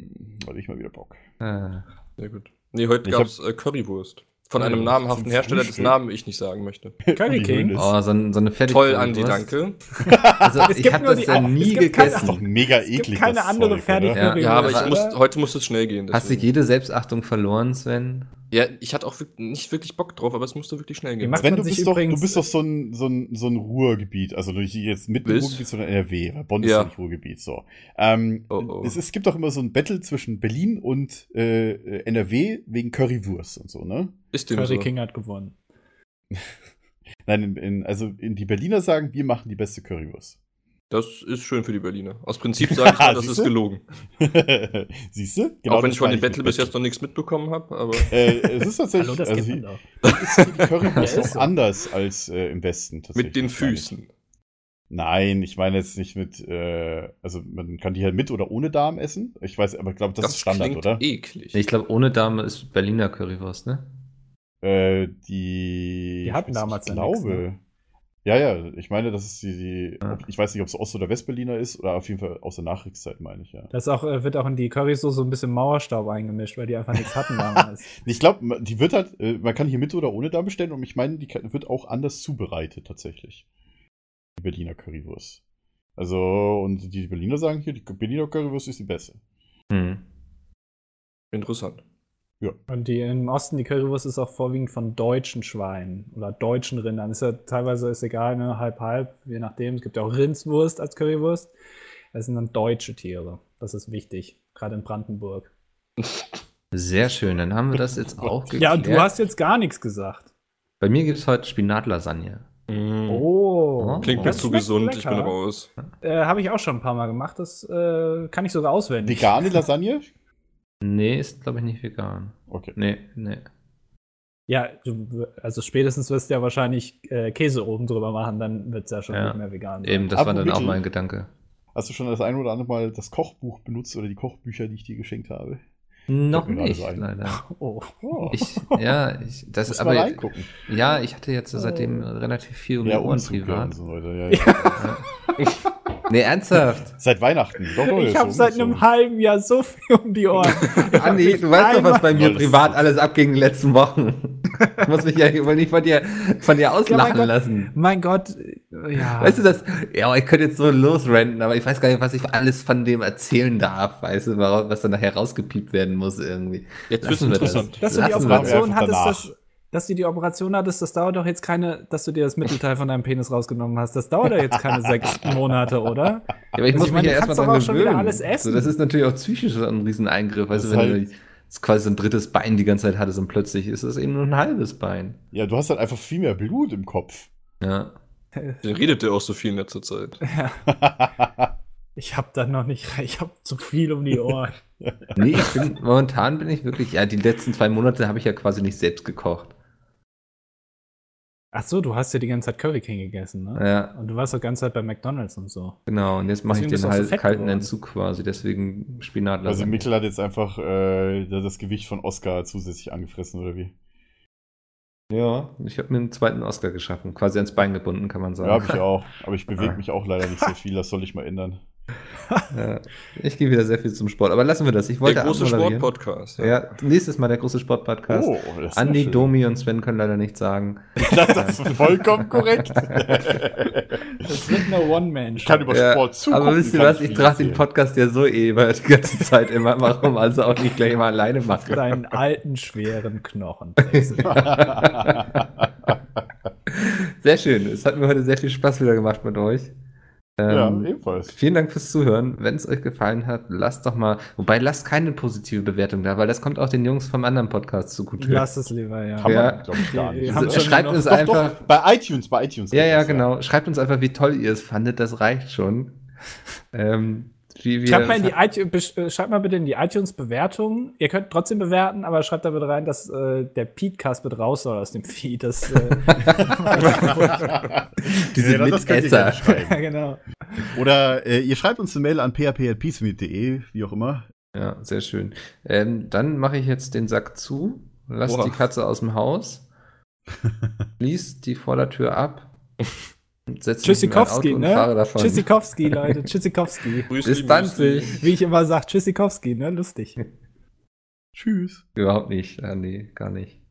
hatte ich mal wieder Bock. Ah. Sehr gut. Nee, heute Ich gab es äh, Currywurst. Von einem namhaften zum Hersteller, dessen? Namen ich nicht sagen möchte. Curry Wie King? Oh, so, ein, so eine fertige Toll, Andi, danke. Also, Es ich habe das ja es nie gibt keine- Das ist doch gegessen. mega Es gibt eklig. keine das andere oder? Ja. Ja, aber ich muss, heute muss es schnell gehen. Hast du deswegen. jede Selbstachtung verloren, Sven? Ja, ich hatte auch nicht wirklich Bock drauf, aber es musste wirklich schnell gehen. Sven, du bist, doch, du bist doch so ein, so ein, so ein Ruhrgebiet. Also nicht jetzt mitten im? Ruhrgebiet, sondern NRW. Weil Bonn ist Ja. nicht Ruhrgebiet. So. Ähm, Oh, oh. Es, es gibt doch immer so ein Battle zwischen Berlin und äh, äh, NRW wegen Currywurst und so, ne? Ist dem Curry so. King hat gewonnen. Nein, in, in, also in die Berliner sagen, wir machen die beste Currywurst. Das ist schön für die Berliner. Aus Prinzip sage ich mal, das ist gelogen. Siehst du? auch wenn das ich von dem Battle bis jetzt noch nichts mitbekommen habe, aber Äh, es ist tatsächlich. Hallo, das also doch. ist die Currywurst auch ist so. anders als äh, im Westen. mit den. Füßen. Nein, ich meine jetzt nicht mit, äh, also man kann die halt mit oder ohne Darm essen. Ich weiß, aber ich glaube, das, ist Standard, oder? eklig. Ich glaube, ohne Dame ist Berliner Currywurst, ne? Äh, die. Die hatten ich damals ich ja nix, glaube. ne? Ja, ja, ich meine, das ist die, die Ja. ich weiß nicht, ob es Ost- oder Westberliner ist, oder auf jeden Fall aus der Nachkriegszeit, meine ich, ja. Das auch, äh, wird auch in die Currysoße so ein bisschen Mauerstaub eingemischt, weil die einfach nichts hatten damals. Ich glaube, die wird halt, äh, man kann hier mit oder ohne Darm bestellen, und ich meine, die wird auch anders zubereitet, tatsächlich. Die Berliner Currywurst. Also, und die Berliner sagen hier, die Berliner Currywurst ist die beste. Hm. Interessant. Und die im Osten, die Currywurst ist auch vorwiegend von deutschen Schweinen oder deutschen Rindern. Ist ja teilweise ist egal, ne? halb halb, je nachdem. Es gibt ja auch Rindswurst als Currywurst. Das sind dann deutsche Tiere. Das ist wichtig, gerade in Brandenburg. Sehr schön, dann haben wir das jetzt auch geklärt. Ja, und du hast jetzt gar nichts gesagt. Bei mir gibt es heute Spinatlasagne. Oh, Klingt mir das zu gesund, ich bin lecker. raus. Äh, Habe ich auch schon ein paar Mal gemacht. Das äh, kann ich sogar auswendig. Vegane Lasagne? Nee, ist glaube ich nicht vegan. Okay. Nee, nee. Ja, du, also spätestens wirst du ja wahrscheinlich äh, Käse oben drüber machen, dann wird es ja schon Ja. nicht mehr vegan. Eben, das Aber war dann auch mein Gedanke. Hast du schon das ein oder andere Mal das Kochbuch benutzt oder die Kochbücher, die ich dir geschenkt habe? Noch nicht, leider. Oh. oh. Ich, ja, ich, das Muss aber ja, ich hatte jetzt seitdem relativ viel um Ja, die Ohren privat. und so weiter. Ja, ja. Nee, ernsthaft. Seit Weihnachten. Doch, doch, Ich habe so seit einem halben Jahr so viel um die Ohren. Andi, du weißt doch, was bei mir privat alles abging in den letzten Wochen. Ich muss mich ja wohl nicht von dir, von dir auslachen Gott. lassen. mein Gott, ja. Weißt du das? Ja, ich könnte jetzt so losrenten, aber ich weiß gar nicht, was ich alles von dem erzählen darf, weißt du, wa- was dann nachher rausgepiept werden muss irgendwie. Jetzt Lassen wird's wir das. dass du die Operation hattest, danach. Dass, du die Operation hattest, das dauert doch jetzt keine, dass du dir das Mittelteil von deinem Penis rausgenommen hast. Das dauert doch jetzt keine sechs Monate, oder? Ja, aber ich Also muss ich meine, mich ja du erstmal dran auch schon wieder gewöhnen. alles essen. So, das ist natürlich auch psychisch so ein Rieseneingriff, du, wenn halt- du jetzt quasi so ein drittes Bein die ganze Zeit hattest und plötzlich ist es eben nur ein halbes Bein. Ja, du hast halt einfach viel mehr Blut im Kopf. Ja. Der redet der auch so viel in letzter Zeit. Ich habe da noch nicht, ich habe zu viel um die Ohren. Nee, ich bin, momentan bin ich wirklich, ja, die letzten zwei Monate habe ich ja quasi nicht selbst gekocht. Ach so, du hast ja die ganze Zeit Curry King gegessen, ne? Ja, Und du warst doch die ganze Zeit bei McDonalds und so. genau. Und jetzt mache ich den auch so halt fett kalten geworden. Entzug quasi, deswegen Spinatlasagne. Also Mikkel hat jetzt einfach äh, das Gewicht von Oscar zusätzlich angefressen, oder wie? Ja, ich habe mir einen zweiten Oscar geschaffen, quasi ans Bein gebunden, kann man sagen. Ja, habe ich auch. Aber ich bewege mich auch leider nicht so viel, das soll ich mal ändern. Ja, ich gehe wieder sehr viel zum Sport, aber lassen wir das. Ich wollte Der große. Sport-Podcast. Ja. nächstes Mal der große Sport-Podcast. Oh, das ist Andi. Domi und Sven können leider nichts sagen. Das ist vollkommen korrekt. Das wird eine One-Man-Show. Ich kann über Ja, Sport zugucken. aber wisst ihr was, ich trage den. Podcast ja so eh immer die ganze Zeit immer. Warum also auch nicht gleich mal alleine machen? Deinen alten, schweren Knochen. Sehr schön. Es hat mir heute sehr viel Spaß wieder gemacht mit euch. Ja, Ähm, ebenfalls. Vielen Dank fürs Zuhören. Wenn es euch gefallen hat, lasst doch mal, wobei lasst keine positive Bewertung da, weil das kommt auch den Jungs vom anderen Podcast zugute. Lass es lieber, ja. Kann Ja. man, glaube ich, gar nicht. schreibt uns Doch, einfach. doch, bei iTunes, bei iTunes. Ja, ja, das, genau. Schreibt uns einfach, wie toll ihr es fandet. Das reicht schon. ähm, wie wir Schreibt mal, in die iTunes, äh, schreibt mal bitte in die iTunes-Bewertungen. Ihr könnt trotzdem bewerten, aber schreibt da bitte rein, dass äh, der Petecast mit raus soll aus dem Feed. Das, äh, diese Ja, das könnt ihr Mitesser. ja, genau. Oder äh, ihr schreibt uns eine Mail an php.peacemeet.de, wie auch immer. Ja, sehr schön. Ähm, dann mache ich jetzt den Sack zu, lass Boah. die Katze aus dem Haus, schließ die Vordertür ab Tschüssikowski, ne? Tschüssikowski, Leute. Tschüssikowski. Grüß Bis lieb, dann, grüß lieb. sich. Wie ich immer sage, Tschüssikowski, ne? Lustig. Tschüss. Überhaupt nicht. Ja, nee, gar nicht.